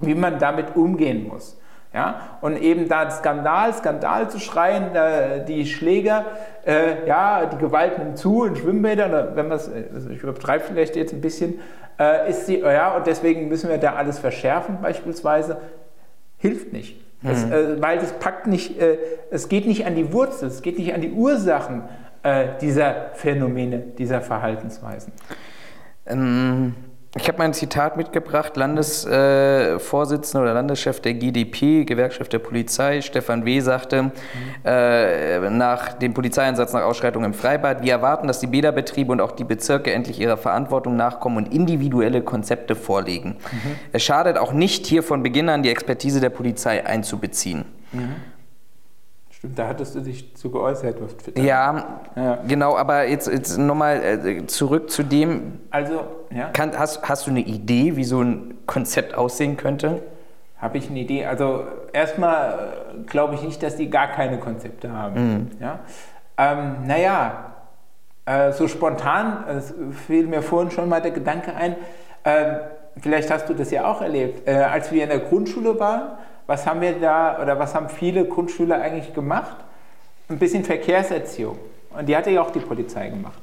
wie man damit umgehen muss. Ja? Und eben da Skandal, Skandal zu schreien, äh, die Schläger, äh, ja, die Gewalt nimmt zu in Schwimmbädern, wenn man es, also ich übertreibe vielleicht jetzt ein bisschen, äh, ist sie, ja, und deswegen müssen wir da alles verschärfen beispielsweise, hilft nicht. Mhm. Es, äh, weil das packt nicht, äh, es geht nicht an die Wurzel, es geht nicht an die Ursachen äh, dieser Phänomene, dieser Verhaltensweisen. Ähm, ich habe mal ein Zitat mitgebracht. Landesvorsitzender äh, oder Landeschef der GDP, Gewerkschaft der Polizei, Stefan W., sagte mhm. äh, nach dem Polizeieinsatz nach Ausschreitung im Freibad, wir erwarten, dass die Bäderbetriebe und auch die Bezirke endlich ihrer Verantwortung nachkommen und individuelle Konzepte vorlegen. Mhm. Es schadet auch nicht, hier von Beginn an die Expertise der Polizei einzubeziehen. Mhm. Stimmt, da hattest du dich zu geäußert. Ja, ja, genau, aber jetzt, jetzt nochmal äh, zurück zu dem. Also, ja. Kann, hast, hast du eine Idee, wie so ein Konzept aussehen könnte? Habe ich eine Idee? Also, erstmal äh, glaube ich nicht, dass die gar keine Konzepte haben. Mhm. Ja? Ähm, naja, äh, so spontan, es fiel mir vorhin schon mal der Gedanke ein, äh, vielleicht hast du das ja auch erlebt, äh, als wir in der Grundschule waren was haben wir da oder was haben viele Grundschüler eigentlich gemacht? Ein bisschen Verkehrserziehung. Und die hatte ja auch die Polizei gemacht.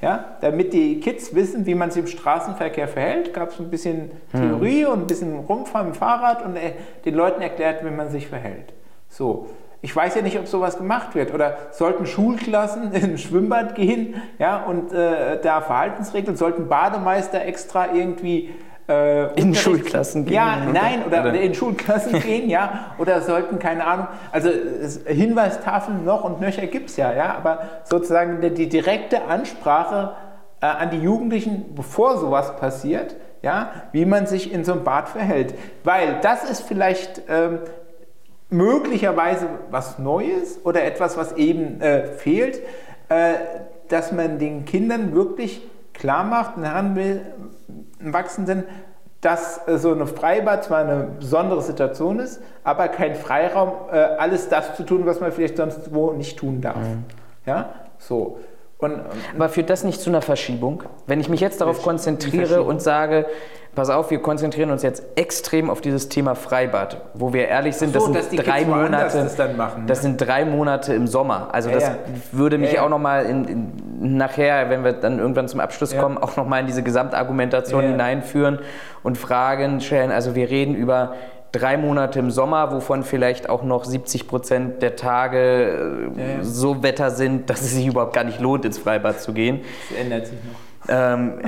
Ja, damit die Kids wissen, wie man sich im Straßenverkehr verhält, gab es ein bisschen Theorie hm. und ein bisschen Rumfahren mit dem Fahrrad und äh, den Leuten erklärt, wie man sich verhält. So. Ich weiß ja nicht, ob sowas gemacht wird. Oder sollten Schulklassen in ein Schwimmbad gehen ja, und äh, da Verhaltensregeln, sollten Bademeister extra irgendwie äh, in Schulklassen gehen? Ja, nein, oder, oder, in Schulklassen gehen, ja, oder sollten, keine Ahnung, also Hinweistafeln noch und nöcher gibt es ja, ja, aber sozusagen die, die direkte Ansprache äh, an die Jugendlichen, bevor sowas passiert, ja, wie man sich in so einem Bad verhält. Weil das ist vielleicht ähm, möglicherweise was Neues oder etwas, was eben äh, fehlt, äh, dass man den Kindern wirklich klar macht, einen Heranwachsenden, dass äh, so eine Freibad zwar eine besondere Situation ist, aber kein Freiraum, äh, alles das zu tun, was man vielleicht sonst wo nicht tun darf. Mhm. Ja, so. Und, aber führt das nicht zu einer Verschiebung? Wenn ich mich jetzt darauf konzentriere und sage, pass auf, wir konzentrieren uns jetzt extrem auf dieses Thema Freibad, wo wir ehrlich sind, so, das sind drei Monate, das, machen, das ne? sind drei Monate im Sommer. Also ja, das ja. würde mich auch nochmal in, in, nachher, wenn wir dann irgendwann zum Abschluss kommen, auch nochmal in diese Gesamtargumentation hineinführen und Fragen stellen. Also wir reden über drei Monate im Sommer, wovon vielleicht auch noch 70 Prozent der Tage äh, so Wetter sind, dass es sich überhaupt gar nicht lohnt, ins Freibad zu gehen. Das ändert sich noch. Ähm,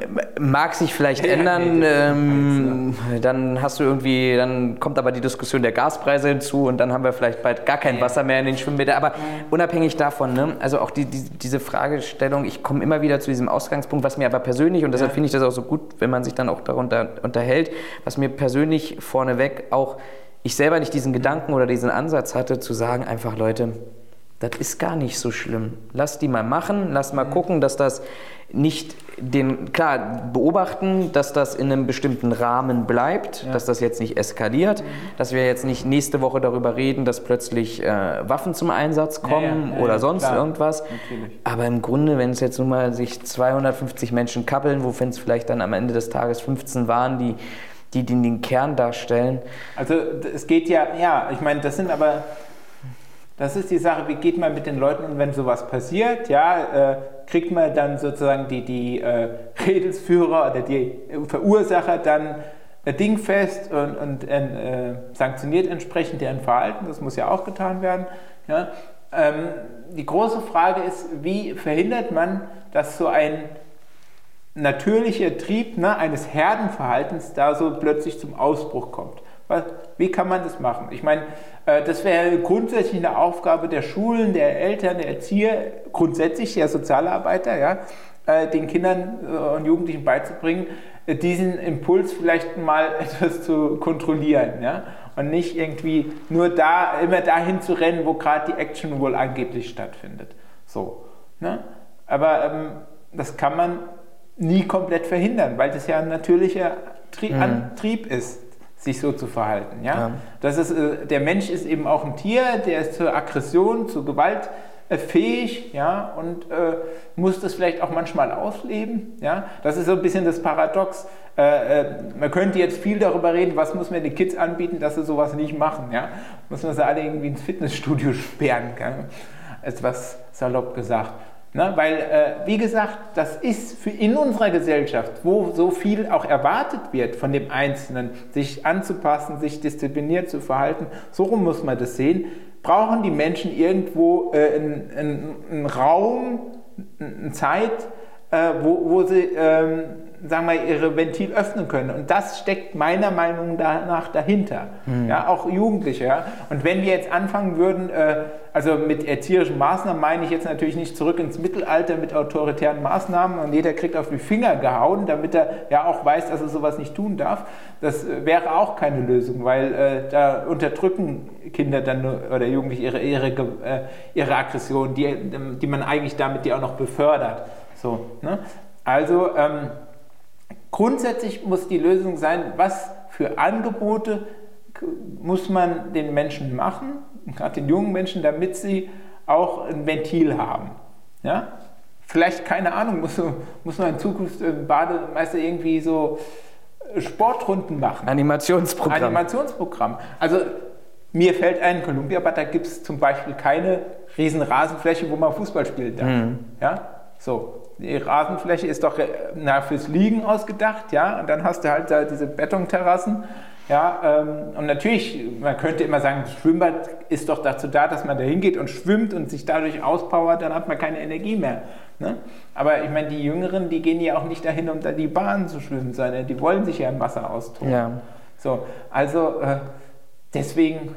mag sich vielleicht ändern, ähm, dann hast du irgendwie, dann kommt aber die Diskussion der Gaspreise hinzu und dann haben wir vielleicht bald gar kein Wasser mehr in den Schwimmbädern. Aber unabhängig davon, ne, also auch die, die, diese Fragestellung, ich komme immer wieder zu diesem Ausgangspunkt, was mir aber persönlich, und deshalb finde ich das auch so gut, wenn man sich dann auch darunter unterhält, was mir persönlich vorneweg auch, ich selber nicht diesen Gedanken oder diesen Ansatz hatte, zu sagen, einfach Leute, das ist gar nicht so schlimm. Lass die mal machen, lass mal gucken, dass das nicht den, klar, beobachten, dass das in einem bestimmten Rahmen bleibt, ja. dass das jetzt nicht eskaliert, mhm. dass wir jetzt nicht nächste Woche darüber reden, dass plötzlich äh, Waffen zum Einsatz kommen ja, ja, oder sonst klar. irgendwas. Natürlich. Aber im Grunde, wenn es jetzt nun mal sich 250 Menschen kappeln, wovon es vielleicht dann am Ende des Tages 15 waren, die die, die den Kern darstellen. Also es geht ja, ja, ich meine, das sind aber das ist die Sache, wie geht man mit den Leuten um, wenn sowas passiert? Ja, äh, kriegt man dann sozusagen die, die äh, Redelsführer oder die Verursacher dann äh, dingfest und, und äh, sanktioniert entsprechend deren Verhalten? Das muss ja auch getan werden. Ja? Ähm, die große Frage ist, wie verhindert man, dass so ein natürlicher Trieb ne, eines Herdenverhaltens da so plötzlich zum Ausbruch kommt? Wie kann man das machen? Ich meine, äh, das wäre grundsätzlich eine Aufgabe der Schulen, der Eltern, der Erzieher, grundsätzlich der Sozialarbeiter, ja, äh, den Kindern äh, und Jugendlichen beizubringen, diesen Impuls vielleicht mal etwas zu kontrollieren. Ja? Und nicht irgendwie nur da, immer dahin zu rennen, wo gerade die Action wohl angeblich stattfindet. So. Ne? Aber ähm, das kann man nie komplett verhindern, weil das ja ein natürlicher Tri mhm. Antrieb ist sich so zu verhalten. Ja? ja. Das ist, äh, der Mensch ist eben auch ein Tier, der ist zur Aggression, zur Gewalt äh, fähig, ja, und äh, muss das vielleicht auch manchmal ausleben, ja. Das ist so ein bisschen das Paradox. Äh, äh, man könnte jetzt viel darüber reden, was muss man den Kids anbieten, dass sie sowas nicht machen, ja. Muss man sie alle irgendwie ins Fitnessstudio sperren, gell? etwas salopp gesagt. Ne? Weil, äh, wie gesagt, das ist für in unserer Gesellschaft, wo so viel auch erwartet wird von dem Einzelnen, sich anzupassen, sich diszipliniert zu verhalten, so rum muss man das sehen, brauchen die Menschen irgendwo äh, einen, einen, Raum, eine Zeit, äh, wo, wo sie ähm, sagen wir, ihre Ventil öffnen können. Und das steckt meiner Meinung nach dahinter. Mhm. Ja, auch Jugendliche. Ja. Und wenn wir jetzt anfangen würden, äh, also mit erzieherischen Maßnahmen meine ich jetzt natürlich nicht zurück ins Mittelalter mit autoritären Maßnahmen und jeder kriegt auf die Finger gehauen, damit er ja auch weiß, dass er sowas nicht tun darf. Das äh, wäre auch keine Lösung, weil äh, da unterdrücken Kinder dann nur, oder Jugendliche ihre, ihre, äh, ihre Aggression, die, die man eigentlich damit ja auch noch befördert. So, ne? Also ähm, Grundsätzlich muss die Lösung sein, was für Angebote muss man den Menschen machen, gerade den jungen Menschen, damit sie auch ein Ventil haben. Ja? Vielleicht, keine Ahnung, muss, muss man in Zukunft im Bademeister irgendwie so Sportrunden machen. Animationsprogramm. Animationsprogramm. Also mir fällt ein, in Kolumbiabad, da gibt es zum Beispiel keine riesen Rasenfläche, wo man Fußball spielen darf. Mhm. Ja? So, die Rasenfläche ist doch äh, na, fürs Liegen ausgedacht, ja, und dann hast du halt da diese Betonterrassen, ja, ähm, und natürlich, man könnte immer sagen, das Schwimmbad ist doch dazu da, dass man da hingeht und schwimmt und sich dadurch auspowert, dann hat man keine Energie mehr. Ne? Aber ich meine, die Jüngeren, die gehen ja auch nicht dahin, um da die Bahn zu schwimmen, sondern die wollen sich ja im Wasser austoben. Ja. So, also äh, deswegen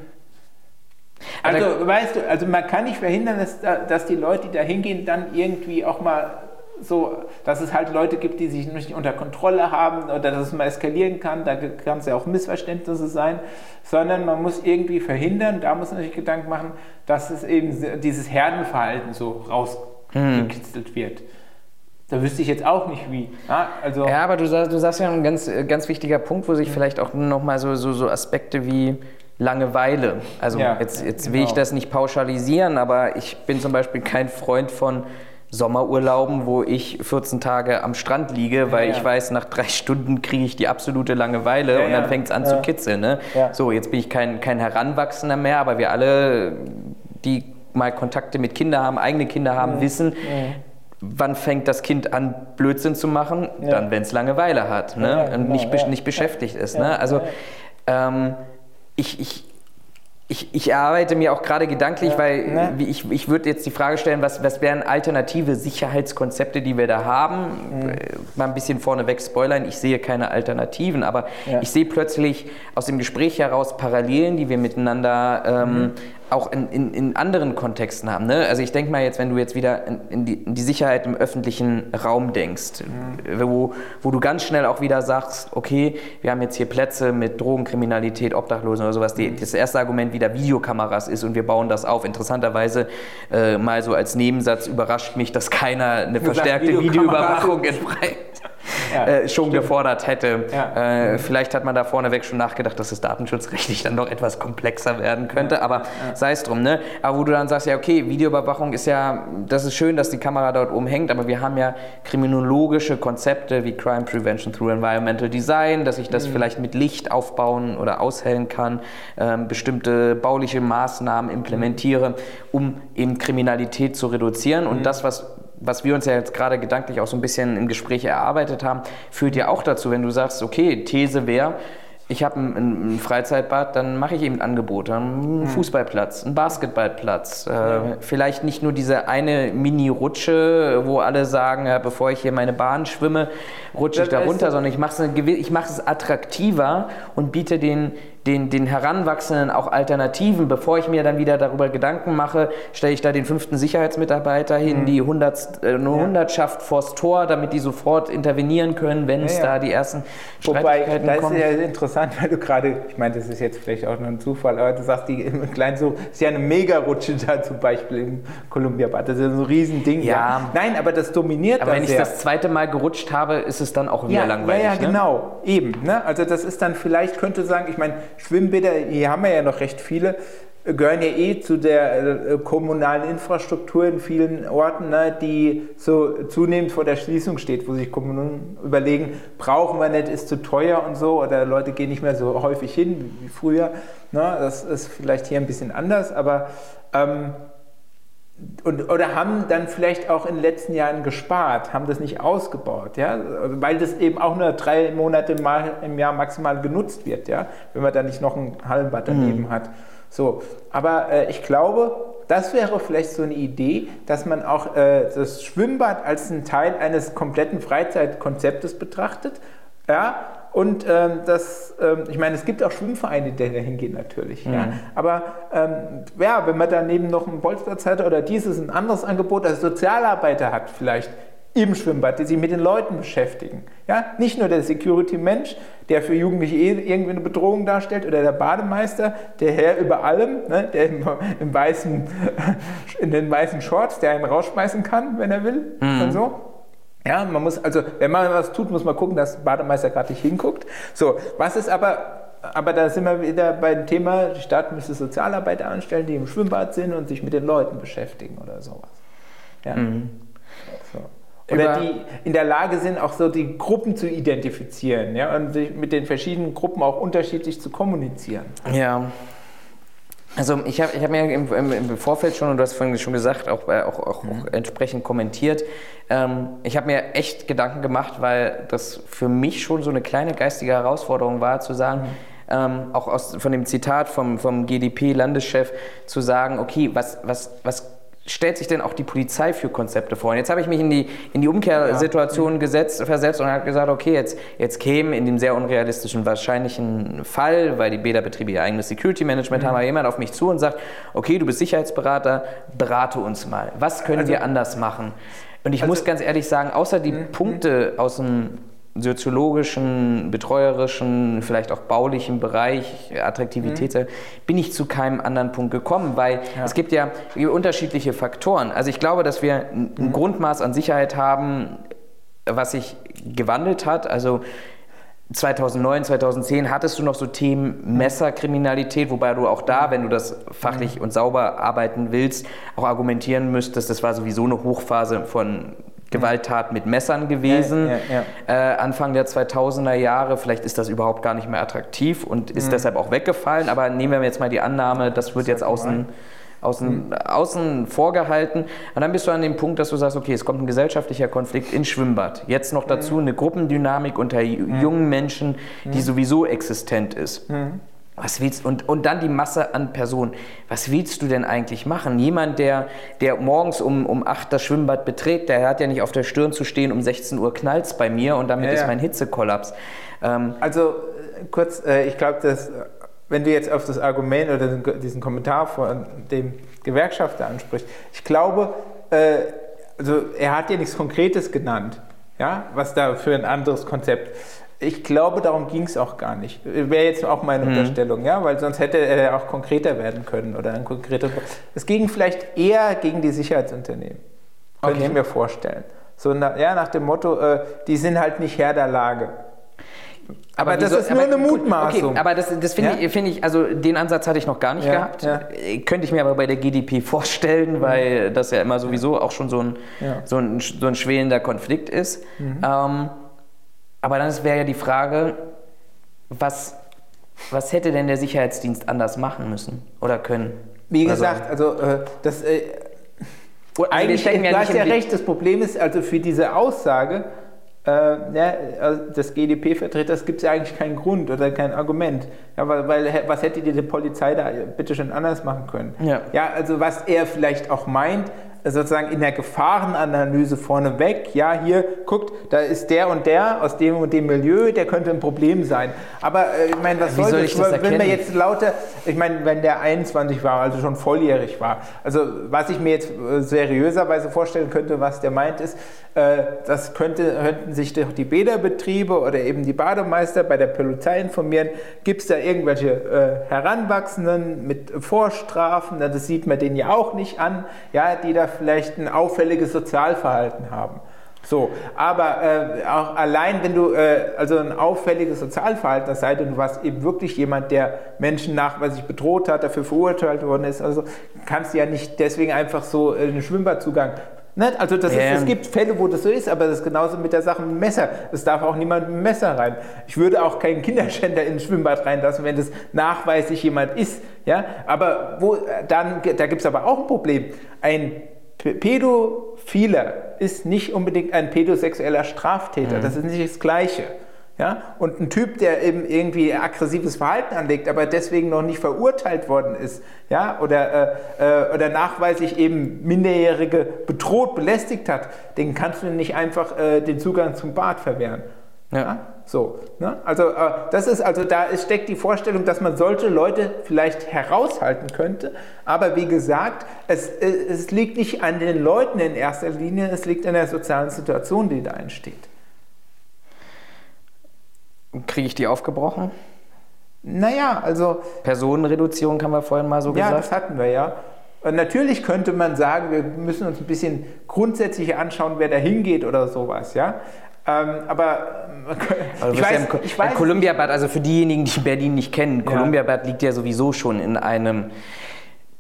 also, weißt du, also man kann nicht verhindern, dass, dass die Leute, die da hingehen, dann irgendwie auch mal so, dass es halt Leute gibt, die sich nicht unter Kontrolle haben oder dass es mal eskalieren kann, da kann es ja auch Missverständnisse sein, sondern man muss irgendwie verhindern, da muss man sich Gedanken machen, dass es eben dieses Herdenverhalten so rausgekitzelt hm. wird. Da wüsste ich jetzt auch nicht wie. Ja, also ja aber du sagst, du sagst ja ein ganz, ganz wichtiger Punkt, wo sich vielleicht auch nochmal so, so, so Aspekte wie Langeweile. Also ja, jetzt, jetzt will genau. ich das nicht pauschalisieren, aber ich bin zum Beispiel kein Freund von Sommerurlauben, wo ich 14 Tage am Strand liege, weil ja, ich weiß, nach drei Stunden kriege ich die absolute Langeweile ja, und dann fängt es an zu kitzeln. Ne? So, jetzt bin ich kein, kein Heranwachsender mehr, aber wir alle, die mal Kontakte mit Kindern haben, eigene Kinder haben, mhm. wissen, wann fängt das Kind an, Blödsinn zu machen? Dann, wenn es Langeweile hat ne? und genau, nicht, nicht beschäftigt ist. Ne? Also ähm, ich, ich ich, ich arbeite mir auch gerade gedanklich, ja, weil ne? ich, ich würde jetzt die Frage stellen, was, was wären alternative Sicherheitskonzepte, die wir da haben? Mhm. Äh, mal ein bisschen vorneweg spoilern, ich sehe keine Alternativen, aber ja. ich sehe plötzlich aus dem Gespräch heraus Parallelen, die wir miteinander ähm, mhm auch in, in, in, anderen Kontexten haben. Ne? Also ich denke mal jetzt, wenn du jetzt wieder in, in, die, in, die, Sicherheit im öffentlichen Raum denkst, mhm. wo, wo du ganz schnell auch wieder sagst, okay, wir haben jetzt hier Plätze mit Drogenkriminalität, Obdachlosen oder sowas. Die, mhm. das erste Argument wieder Videokameras ist und wir bauen das auf. Interessanterweise äh, mal so als Nebensatz überrascht mich, dass keiner eine verstärkte Videoüberwachung in ja, äh, schon stimmt. gefordert hätte. Ja. Äh, vielleicht hat man da vorneweg schon nachgedacht, dass es datenschutzrechtlich dann noch etwas komplexer werden könnte, aber sei es drum. Ne? Aber wo du dann sagst, ja okay, Videoüberwachung ist ja, das ist schön, dass die Kamera dort oben hängt, aber wir haben ja kriminologische Konzepte wie Crime Prevention through Environmental Design, dass ich das mhm. vielleicht mit Licht aufbauen oder aushellen kann, ähm, bestimmte bauliche Maßnahmen implementiere, um eben Kriminalität zu reduzieren. Und mhm. das, was was wir uns ja jetzt gerade gedanklich auch so ein bisschen im Gespräch erarbeitet haben, führt ja auch dazu, wenn du sagst, okay, These wäre, ich habe ein, ein, Freizeitbad, dann mache ich eben Angebote. Einen hm. Fußballplatz, einen Basketballplatz. Äh, ja. Vielleicht nicht nur diese eine Mini-Rutsche, wo alle sagen, ja, bevor ich hier meine Bahn schwimme, rutsche ich da runter, sondern ich mache es, mach es attraktiver und biete den den, den Heranwachsenden auch Alternativen. Bevor ich mir dann wieder darüber Gedanken mache, stelle ich da den fünften Sicherheitsmitarbeiter hin, mhm. die Hundert, äh, eine ja. Hundertschaft vors Tor, damit die sofort intervenieren können, wenn es ja, ja. da die ersten Wobei, Streitigkeiten kommen. Das ist ja interessant, weil du gerade, ich meine, das ist jetzt vielleicht auch nur ein Zufall, aber du sagst, die im Kleinen so, ist ja eine Mega-Rutsche da zum Beispiel im Columbia-Bad. Das ist ja so ein Riesending. Ja. Nein, aber das dominiert Aber wenn ich das zweite Mal gerutscht habe, ist es dann auch wieder langweilig. Ja, ja, ne? genau. Eben. Ne? Also das ist dann vielleicht, könnte sagen, ich meine, Schwimmbäder, hier haben wir ja noch recht viele. gehören ja eh zu der äh, kommunalen Infrastruktur in vielen Orten, ne, die so zunehmend vor der Schließung steht, wo sich Kommunen überlegen, brauchen wir nicht, ist zu teuer und so, oder Leute gehen nicht mehr so häufig hin wie früher. Ne, das ist vielleicht hier ein bisschen anders, aber ähm, und, oder haben dann vielleicht auch in den letzten Jahren gespart, haben das nicht ausgebaut, ja, weil das eben auch nur drei Monate mal im Jahr maximal genutzt wird, ja, wenn man da nicht noch ein Hallenbad daneben mhm. hat. So, aber äh, ich glaube, das wäre vielleicht so eine Idee, dass man auch äh, das Schwimmbad als einen Teil eines kompletten Freizeitkonzeptes betrachtet. Ja, und ähm, das, ähm, ich meine, es gibt auch Schwimmvereine, die da hingehen natürlich. Mhm. Ja. Aber ähm, ja, wenn man daneben noch einen Bolzplatz hat oder dieses ein anderes Angebot als Sozialarbeiter hat, vielleicht im Schwimmbad, die sich mit den Leuten beschäftigen. Ja? Nicht nur der Security-Mensch, der für Jugendliche eh irgendwie eine Bedrohung darstellt, oder der Bademeister, der Herr über allem, ne? der im, im, weißen, in den weißen Shorts, der einen rausschmeißen kann, wenn er will mhm. und so. Ja, man muss, also, wenn man was tut, muss man gucken, dass der Bademeister gerade nicht hinguckt. So, was ist aber, aber da sind wir wieder beim Thema, die Stadt müsste Sozialarbeiter anstellen, die im Schwimmbad sind und sich mit den Leuten beschäftigen oder sowas. Ja. Mhm. So. Oder die in der Lage sind, auch so die Gruppen zu identifizieren ja, und sich mit den verschiedenen Gruppen auch unterschiedlich zu kommunizieren. Ja. Also ich habe ich hab mir im, im, Vorfeld schon, und du hast vorhin schon gesagt, auch, äh, auch, auch, mhm. entsprechend kommentiert, ähm, ich habe mir echt Gedanken gemacht, weil das für mich schon so eine kleine geistige Herausforderung war, zu sagen, mhm. ähm, auch aus, von dem Zitat vom, vom GDP-Landeschef, zu sagen, okay, was, was, was stellt sich denn auch die Polizei für Konzepte vor? Und jetzt habe ich mich in die, in die Umkehrsituation ja. gesetzt, versetzt und habe gesagt, okay, jetzt, jetzt käme in dem sehr unrealistischen wahrscheinlichen Fall, weil die Bäderbetriebe ihr eigenes Security Management mhm. haben, jemand auf mich zu und sagt, okay, du bist Sicherheitsberater, berate uns mal. Was können also, wir anders machen? Und ich also, muss ganz ehrlich sagen, außer die mhm. Punkte aus dem soziologischen, betreuerischen, vielleicht auch baulichen Bereich, Attraktivität, mhm. bin ich zu keinem anderen Punkt gekommen, weil ja. es gibt ja unterschiedliche Faktoren. Also ich glaube, dass wir ein mhm. Grundmaß an Sicherheit haben, was sich gewandelt hat. Also 2009, 2010 hattest du noch so Themen Messerkriminalität, wobei du auch da, wenn du das fachlich mhm. und sauber arbeiten willst, auch argumentieren müsstest, das war sowieso eine Hochphase von Gewalttaten mit Messern gewesen. Ja, ja, ja. Äh, Anfang der 2000er Jahre, vielleicht ist das überhaupt gar nicht mehr attraktiv und ist mhm. deshalb auch weggefallen, aber nehmen wir jetzt mal die Annahme, das wird jetzt außen, außen, mhm. außen vorgehalten. Und dann bist du an dem Punkt, dass du sagst, okay, es kommt ein gesellschaftlicher Konflikt in Schwimmbad. Jetzt noch dazu mhm. eine Gruppendynamik unter mhm. jungen Menschen, die mhm. sowieso existent ist. Mhm. Was willst, und, und dann die Masse an Personen. Was willst du denn eigentlich machen? Jemand, der, der morgens um, um 8 das Schwimmbad betritt, der hat ja nicht auf der Stirn zu stehen, um 16 Uhr knallt bei mir und damit ja, ist mein Hitzekollaps. Ähm, also kurz, äh, ich glaube, dass wenn du jetzt auf das Argument oder diesen Kommentar von dem Gewerkschafter ansprichst, ich glaube, äh, also er hat ja nichts Konkretes genannt, ja, was da für ein anderes Konzept. Ich glaube, darum ging es auch gar nicht. Wäre jetzt auch meine mhm. Unterstellung, ja, weil sonst hätte er auch konkreter werden können oder ein konkreter. Es ging vielleicht eher gegen die Sicherheitsunternehmen. Könnte okay. ich mir vorstellen. So, na, ja, nach dem Motto, äh, die sind halt nicht Herr der Lage. Aber, aber das ist nur aber, eine Mutmaßung. Okay, aber das, das finde ja? ich, find ich, also den Ansatz hatte ich noch gar nicht ja, gehabt. Ja. Könnte ich mir aber bei der GDP vorstellen, mhm. weil das ja immer sowieso auch schon so ein, so ein, so ein schwelender Konflikt ist. Mhm. Ähm, aber dann wäre ja die Frage, was, was hätte denn der Sicherheitsdienst anders machen müssen oder können? Wie gesagt, also, also äh, das. Äh, also eigentlich, du ja hast ja recht, das Problem ist also für diese Aussage äh, ja, also des GDP-Vertreters gibt es ja eigentlich keinen Grund oder kein Argument. Ja, weil, weil, was hätte die Polizei da bitte schon anders machen können? Ja. ja, also was er vielleicht auch meint, sozusagen in der Gefahrenanalyse vorneweg, ja, hier, guckt, da ist der und der aus dem und dem Milieu, der könnte ein Problem sein. Aber äh, ich meine, was soll, soll das? das wenn man jetzt lauter, ich meine, wenn der 21 war, also schon volljährig war, also was ich mir jetzt äh, seriöserweise vorstellen könnte, was der meint, ist, äh, das könnte, könnten sich doch die Bäderbetriebe oder eben die Bademeister bei der Polizei informieren, gibt es da irgendwelche äh, Heranwachsenden mit Vorstrafen, das sieht man denen ja auch nicht an, ja, die da vielleicht ein auffälliges Sozialverhalten haben. So, aber äh, auch allein, wenn du äh, also ein auffälliges Sozialverhalten hast, sei denn du warst eben wirklich jemand, der Menschen nachweislich bedroht hat, dafür verurteilt worden ist, also kannst du ja nicht deswegen einfach so äh, einen Schwimmbadzugang Ne? Also das ist, es gibt Fälle, wo das so ist, aber das ist genauso mit der Sache mit dem Messer. Es darf auch niemand mit dem Messer rein. Ich würde auch keinen Kinderschänder ins Schwimmbad reinlassen, wenn das nachweislich jemand ist. Ja? Aber wo, dann, da gibt es aber auch ein Problem. Ein Pädophiler ist nicht unbedingt ein pädosexueller Straftäter. Mhm. Das ist nicht das Gleiche. Ja? Und ein Typ, der eben irgendwie aggressives Verhalten anlegt, aber deswegen noch nicht verurteilt worden ist, ja? oder, äh, äh, oder nachweislich eben Minderjährige bedroht, belästigt hat, den kannst du nicht einfach äh, den Zugang zum Bad verwehren. Ja. ja? So, ne? Also äh, das ist also da steckt die Vorstellung, dass man solche Leute vielleicht heraushalten könnte. Aber wie gesagt, es, äh, es liegt nicht an den Leuten in erster Linie, es liegt an der sozialen Situation, die da entsteht. Kriege ich die aufgebrochen? Naja, also. Personenreduzierung haben wir vorhin mal so gesagt. Ja, das hatten wir ja. Und natürlich könnte man sagen, wir müssen uns ein bisschen grundsätzlich anschauen, wer da hingeht oder sowas, ja. Ähm, aber also ich, weiß, ja ich weiß, Columbia Bad, also für diejenigen, die Berlin nicht kennen, ja. Columbia Bad liegt ja sowieso schon in einem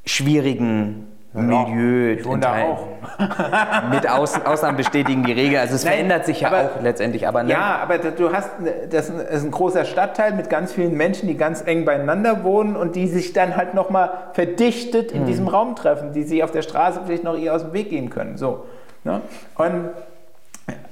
schwierigen Milieu ich wohne da auch. mit Aus, Ausnahmen bestätigen die Regel. Also es Nein, verändert sich ja aber, auch letztendlich. Aber ne? Ja, aber du hast, das ist ein großer Stadtteil mit ganz vielen Menschen, die ganz eng beieinander wohnen und die sich dann halt nochmal verdichtet in hm. diesem Raum treffen, die sich auf der Straße vielleicht noch eher aus dem Weg gehen können. So. Ne? Und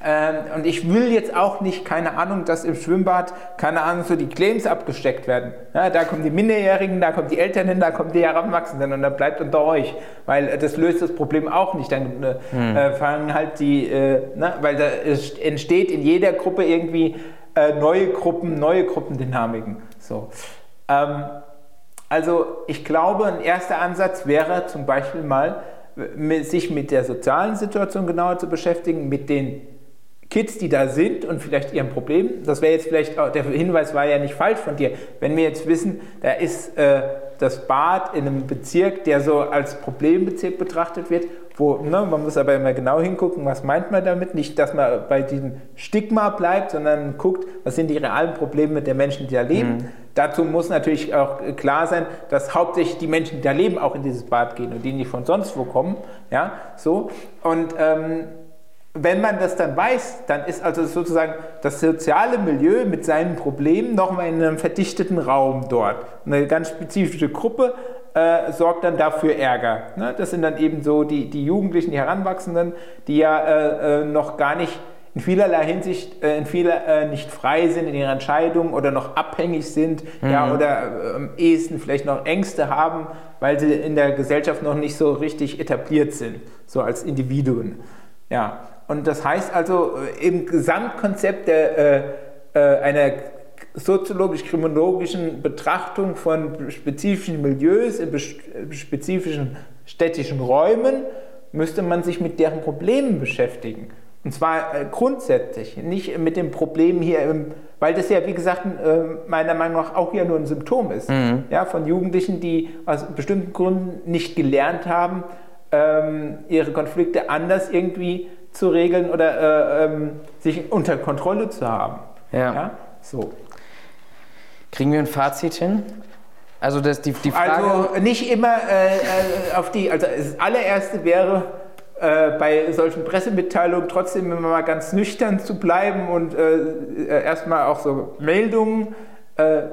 ähm, und ich will jetzt auch nicht, keine Ahnung, dass im Schwimmbad, keine Ahnung, so die Claims abgesteckt werden. Ja, da kommen die Minderjährigen, da kommen die Eltern hin, da kommen die Heranwachsenden und dann bleibt unter euch. Weil das löst das Problem auch nicht. Dann äh, hm. äh, fangen halt die, äh, na, weil da entsteht in jeder Gruppe irgendwie äh, neue Gruppen, neue Gruppendynamiken. So. Ähm, also ich glaube, ein erster Ansatz wäre zum Beispiel mal, sich mit der sozialen Situation genauer zu beschäftigen, mit den Kids, die da sind und vielleicht ihren Problemen. Das wäre jetzt vielleicht, auch, der Hinweis war ja nicht falsch von dir. Wenn wir jetzt wissen, da ist äh, das Bad in einem Bezirk, der so als Problembezirk betrachtet wird, wo, ne, man muss aber immer genau hingucken, was meint man damit. Nicht, dass man bei diesem Stigma bleibt, sondern guckt, was sind die realen Probleme der Menschen, die da leben. Mhm. Dazu muss natürlich auch klar sein, dass hauptsächlich die Menschen, die da leben, auch in dieses Bad gehen und die nicht von sonst wo kommen. Ja, so. Und ähm, wenn man das dann weiß, dann ist also sozusagen das soziale Milieu mit seinen Problemen nochmal in einem verdichteten Raum dort. Eine ganz spezifische Gruppe äh, sorgt dann dafür Ärger. Ne? Das sind dann eben so die, die Jugendlichen, die Heranwachsenden, die ja äh, äh noch gar nicht in vielerlei Hinsicht äh, in vieler, äh, nicht frei sind in ihren Entscheidungen oder noch abhängig sind mhm. ja, oder äh, am ehesten vielleicht noch Ängste haben, weil sie in der Gesellschaft noch nicht so richtig etabliert sind, so als Individuen. Ja, und das heißt also, äh, im Gesamtkonzept der, äh, äh, einer soziologisch-kriminologischen Betrachtung von spezifischen Milieus in spezifischen städtischen Räumen müsste man sich mit deren Problemen beschäftigen. Und zwar äh, grundsätzlich, nicht mit dem Problem hier, im, weil das ja, wie gesagt, äh, meiner Meinung nach auch ja nur ein Symptom ist. Mhm. Ja, von Jugendlichen, die aus bestimmten Gründen nicht gelernt haben, ähm, ihre Konflikte anders irgendwie zu regeln oder äh, ähm, sich unter Kontrolle zu haben. Ja. ja. So. Kriegen wir ein Fazit hin? Also das, die, die Frage... Also nicht immer äh, äh, auf die... Also das allererste wäre, äh, bei solchen Pressemitteilungen trotzdem immer mal ganz nüchtern zu bleiben und äh, äh erstmal auch so Meldungen äh,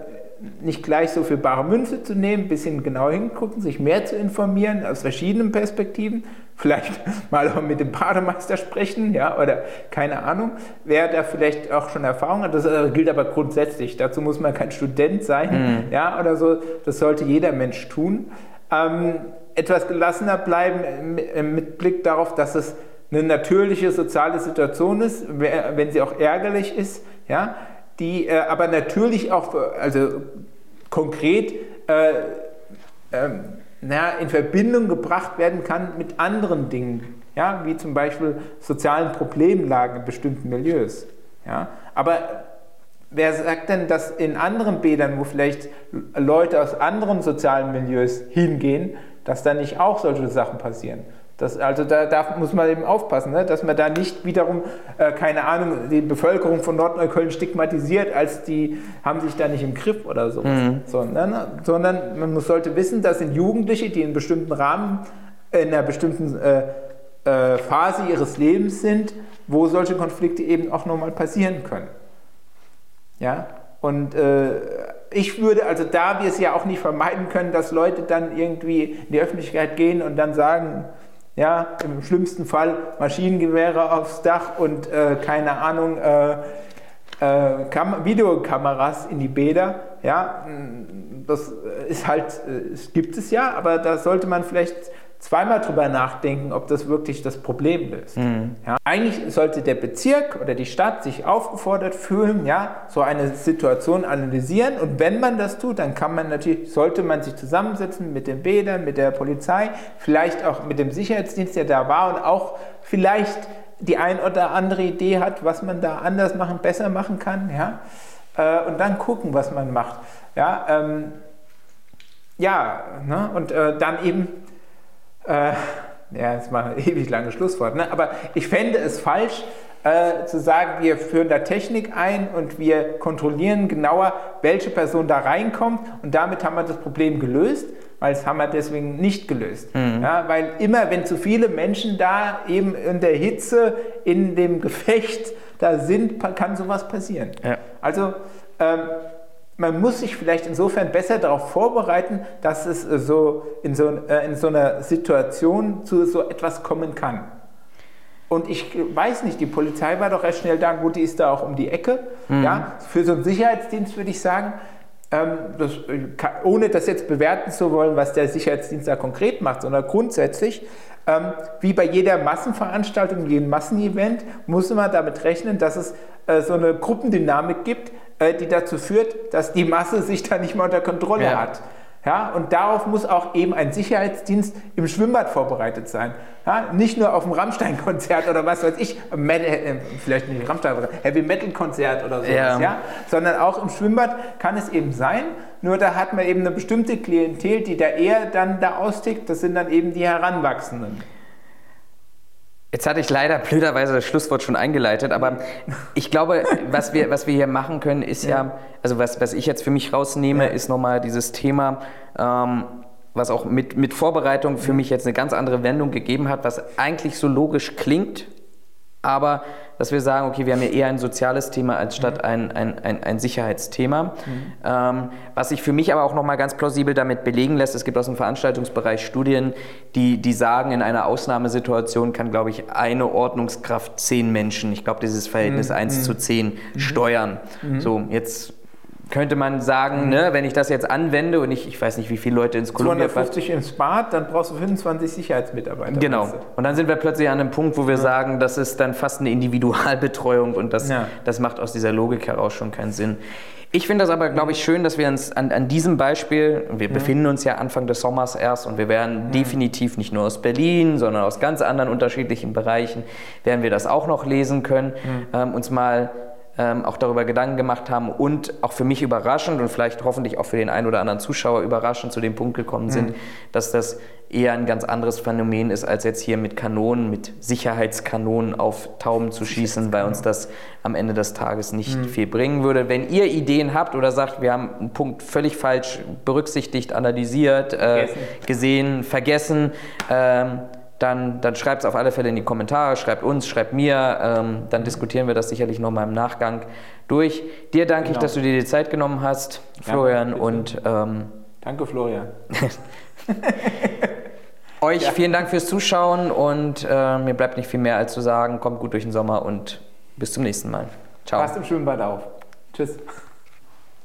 nicht gleich so für bare Münze zu nehmen, ein bisschen genau hingucken, sich mehr zu informieren aus verschiedenen Perspektiven, vielleicht mal auch mit dem Bademeister sprechen, ja, oder keine Ahnung, wer da vielleicht auch schon Erfahrung hat, das äh, gilt aber grundsätzlich, dazu muss man kein Student sein, mhm. ja, oder so, das sollte jeder Mensch tun. Ähm, etwas gelassener bleiben mit Blick darauf, dass es eine natürliche soziale Situation ist, wenn sie auch ärgerlich ist, ja, die äh, aber natürlich auch, also konkret, äh, äh, na, in Verbindung gebracht werden kann mit anderen Dingen, ja, wie zum Beispiel sozialen Problemlagen in bestimmten Milieus. Ja. Aber wer sagt denn, dass in anderen Bädern, wo vielleicht Leute aus anderen sozialen Milieus hingehen, dass da nicht auch solche Sachen passieren? Das, also da, da, muss man eben aufpassen, ne? dass man da nicht wiederum, äh, keine Ahnung, die Bevölkerung von Nordneukölln stigmatisiert, als die haben sich da nicht im Griff oder so. Mhm. Sondern, sondern man muss, sollte wissen, das sind Jugendliche, die in bestimmten Rahmen, in einer bestimmten äh, äh, Phase ihres Lebens sind, wo solche Konflikte eben auch nochmal passieren können. Ja, und äh, ich würde, also da wir es ja auch nicht vermeiden können, dass Leute dann irgendwie in die Öffentlichkeit gehen und dann sagen, ja, im schlimmsten Fall Maschinengewehre aufs Dach und äh, keine Ahnung, äh, äh, Videokameras in die Bäder. Ja, das ist halt, es gibt es ja, aber da sollte man vielleicht zweimal drüber nachdenken, ob das wirklich das Problem löst. Mhm. Ja, eigentlich sollte der Bezirk oder die Stadt sich aufgefordert fühlen, ja, so eine Situation analysieren und wenn man das tut, dann kann man natürlich, sollte man sich zusammensetzen mit den Bädern, mit der Polizei, vielleicht auch mit dem Sicherheitsdienst, der da war und auch vielleicht die ein oder andere Idee hat, was man da anders machen, besser machen kann, ja, äh, und dann gucken, was man macht. Ja, ähm, ja ne? und äh, dann eben äh, ja, jetzt mal ein ewig langes Schlusswort, ne? aber ich fände es falsch, äh, zu sagen, wir führen da Technik ein und wir kontrollieren genauer, welche Person da reinkommt und damit haben wir das Problem gelöst, weil es haben wir deswegen nicht gelöst. Mhm. Ja, weil immer, wenn zu viele Menschen da eben in der Hitze, in dem Gefecht da sind, kann sowas passieren. Ja. Also ähm, man muss sich vielleicht insofern besser darauf vorbereiten, dass es äh, so in so, äh, in so einer Situation zu so etwas kommen kann. Und ich weiß nicht, die Polizei war doch recht schnell da, gut, die ist da auch um die Ecke. Mhm. Ja, für so einen Sicherheitsdienst würde ich sagen, ähm, das, äh, ohne das jetzt bewerten zu wollen, was der Sicherheitsdienst da konkret macht, sondern grundsätzlich, ähm, wie bei jeder Massenveranstaltung, jedem Massenevent, muss man damit rechnen, dass es äh, so eine Gruppendynamik gibt, die dazu führt, dass die Masse sich da nicht mehr unter Kontrolle ja. hat. Ja, und darauf muss auch eben ein Sicherheitsdienst im Schwimmbad vorbereitet sein. Ja, nicht nur auf dem Rammstein-Konzert oder was weiß ich, Metal, äh, vielleicht nicht Rammstein, Heavy Metal-Konzert oder sowas, ja. ja. sondern auch im Schwimmbad kann es eben sein. Nur da hat man eben eine bestimmte Klientel, die da eher dann da austickt. Das sind dann eben die Heranwachsenden. Jetzt hatte ich leider blöderweise das Schlusswort schon eingeleitet, aber ich glaube, was wir, was wir hier machen können, ist ja, ja also was, was ich jetzt für mich rausnehme, ja. ist nochmal dieses Thema, ähm, was auch mit, mit Vorbereitung für mich jetzt eine ganz andere Wendung gegeben hat, was eigentlich so logisch klingt, aber dass wir sagen, okay, wir haben ja eher ein soziales Thema als statt mhm. ein, ein, ein, ein Sicherheitsthema. Mhm. Ähm, was sich für mich aber auch nochmal ganz plausibel damit belegen lässt, es gibt aus dem Veranstaltungsbereich Studien, die, die sagen, in einer Ausnahmesituation kann, glaube ich, eine Ordnungskraft zehn Menschen, ich glaube, dieses Verhältnis mhm. 1 zu 10, mhm. steuern. Mhm. So, jetzt könnte man sagen, mhm. ne, wenn ich das jetzt anwende und ich, ich weiß nicht, wie viele Leute ins Columbia... 250 ins Bad, dann brauchst du 25 Sicherheitsmitarbeiter. Genau. Und dann sind wir plötzlich an einem Punkt, wo wir ja. sagen, das ist dann fast eine Individualbetreuung und das, ja. das macht aus dieser Logik heraus schon keinen Sinn. Ich finde das aber, glaube ich, schön, dass wir uns an, an diesem Beispiel, wir ja. befinden uns ja Anfang des Sommers erst und wir werden definitiv nicht nur aus Berlin, sondern aus ganz anderen unterschiedlichen Bereichen, werden wir das auch noch lesen können, ähm, uns mal ähm, auch darüber Gedanken gemacht haben und auch für mich überraschend und vielleicht hoffentlich auch für den einen oder anderen Zuschauer überraschend zu dem Punkt gekommen sind, mhm. dass das eher ein ganz anderes Phänomen ist, als jetzt hier mit Kanonen, mit Sicherheitskanonen auf Tauben zu schießen, weil uns das am Ende des Tages nicht mhm. viel bringen würde. Wenn ihr Ideen habt oder sagt, wir haben einen Punkt völlig falsch berücksichtigt, analysiert, äh, gesehen, vergessen, ähm, dann, dann schreibt es auf alle Fälle in die Kommentare, schreibt uns, schreibt mir, ähm, dann diskutieren wir das sicherlich nochmal im Nachgang durch. Dir danke genau. ich, dass du dir die Zeit genommen hast, Florian. Ja, und ähm, Danke, Florian. euch ja. vielen Dank fürs Zuschauen und äh, mir bleibt nicht viel mehr als zu sagen, kommt gut durch den Sommer und bis zum nächsten Mal. Ciao. Passt im Schwimmbad auf. Tschüss.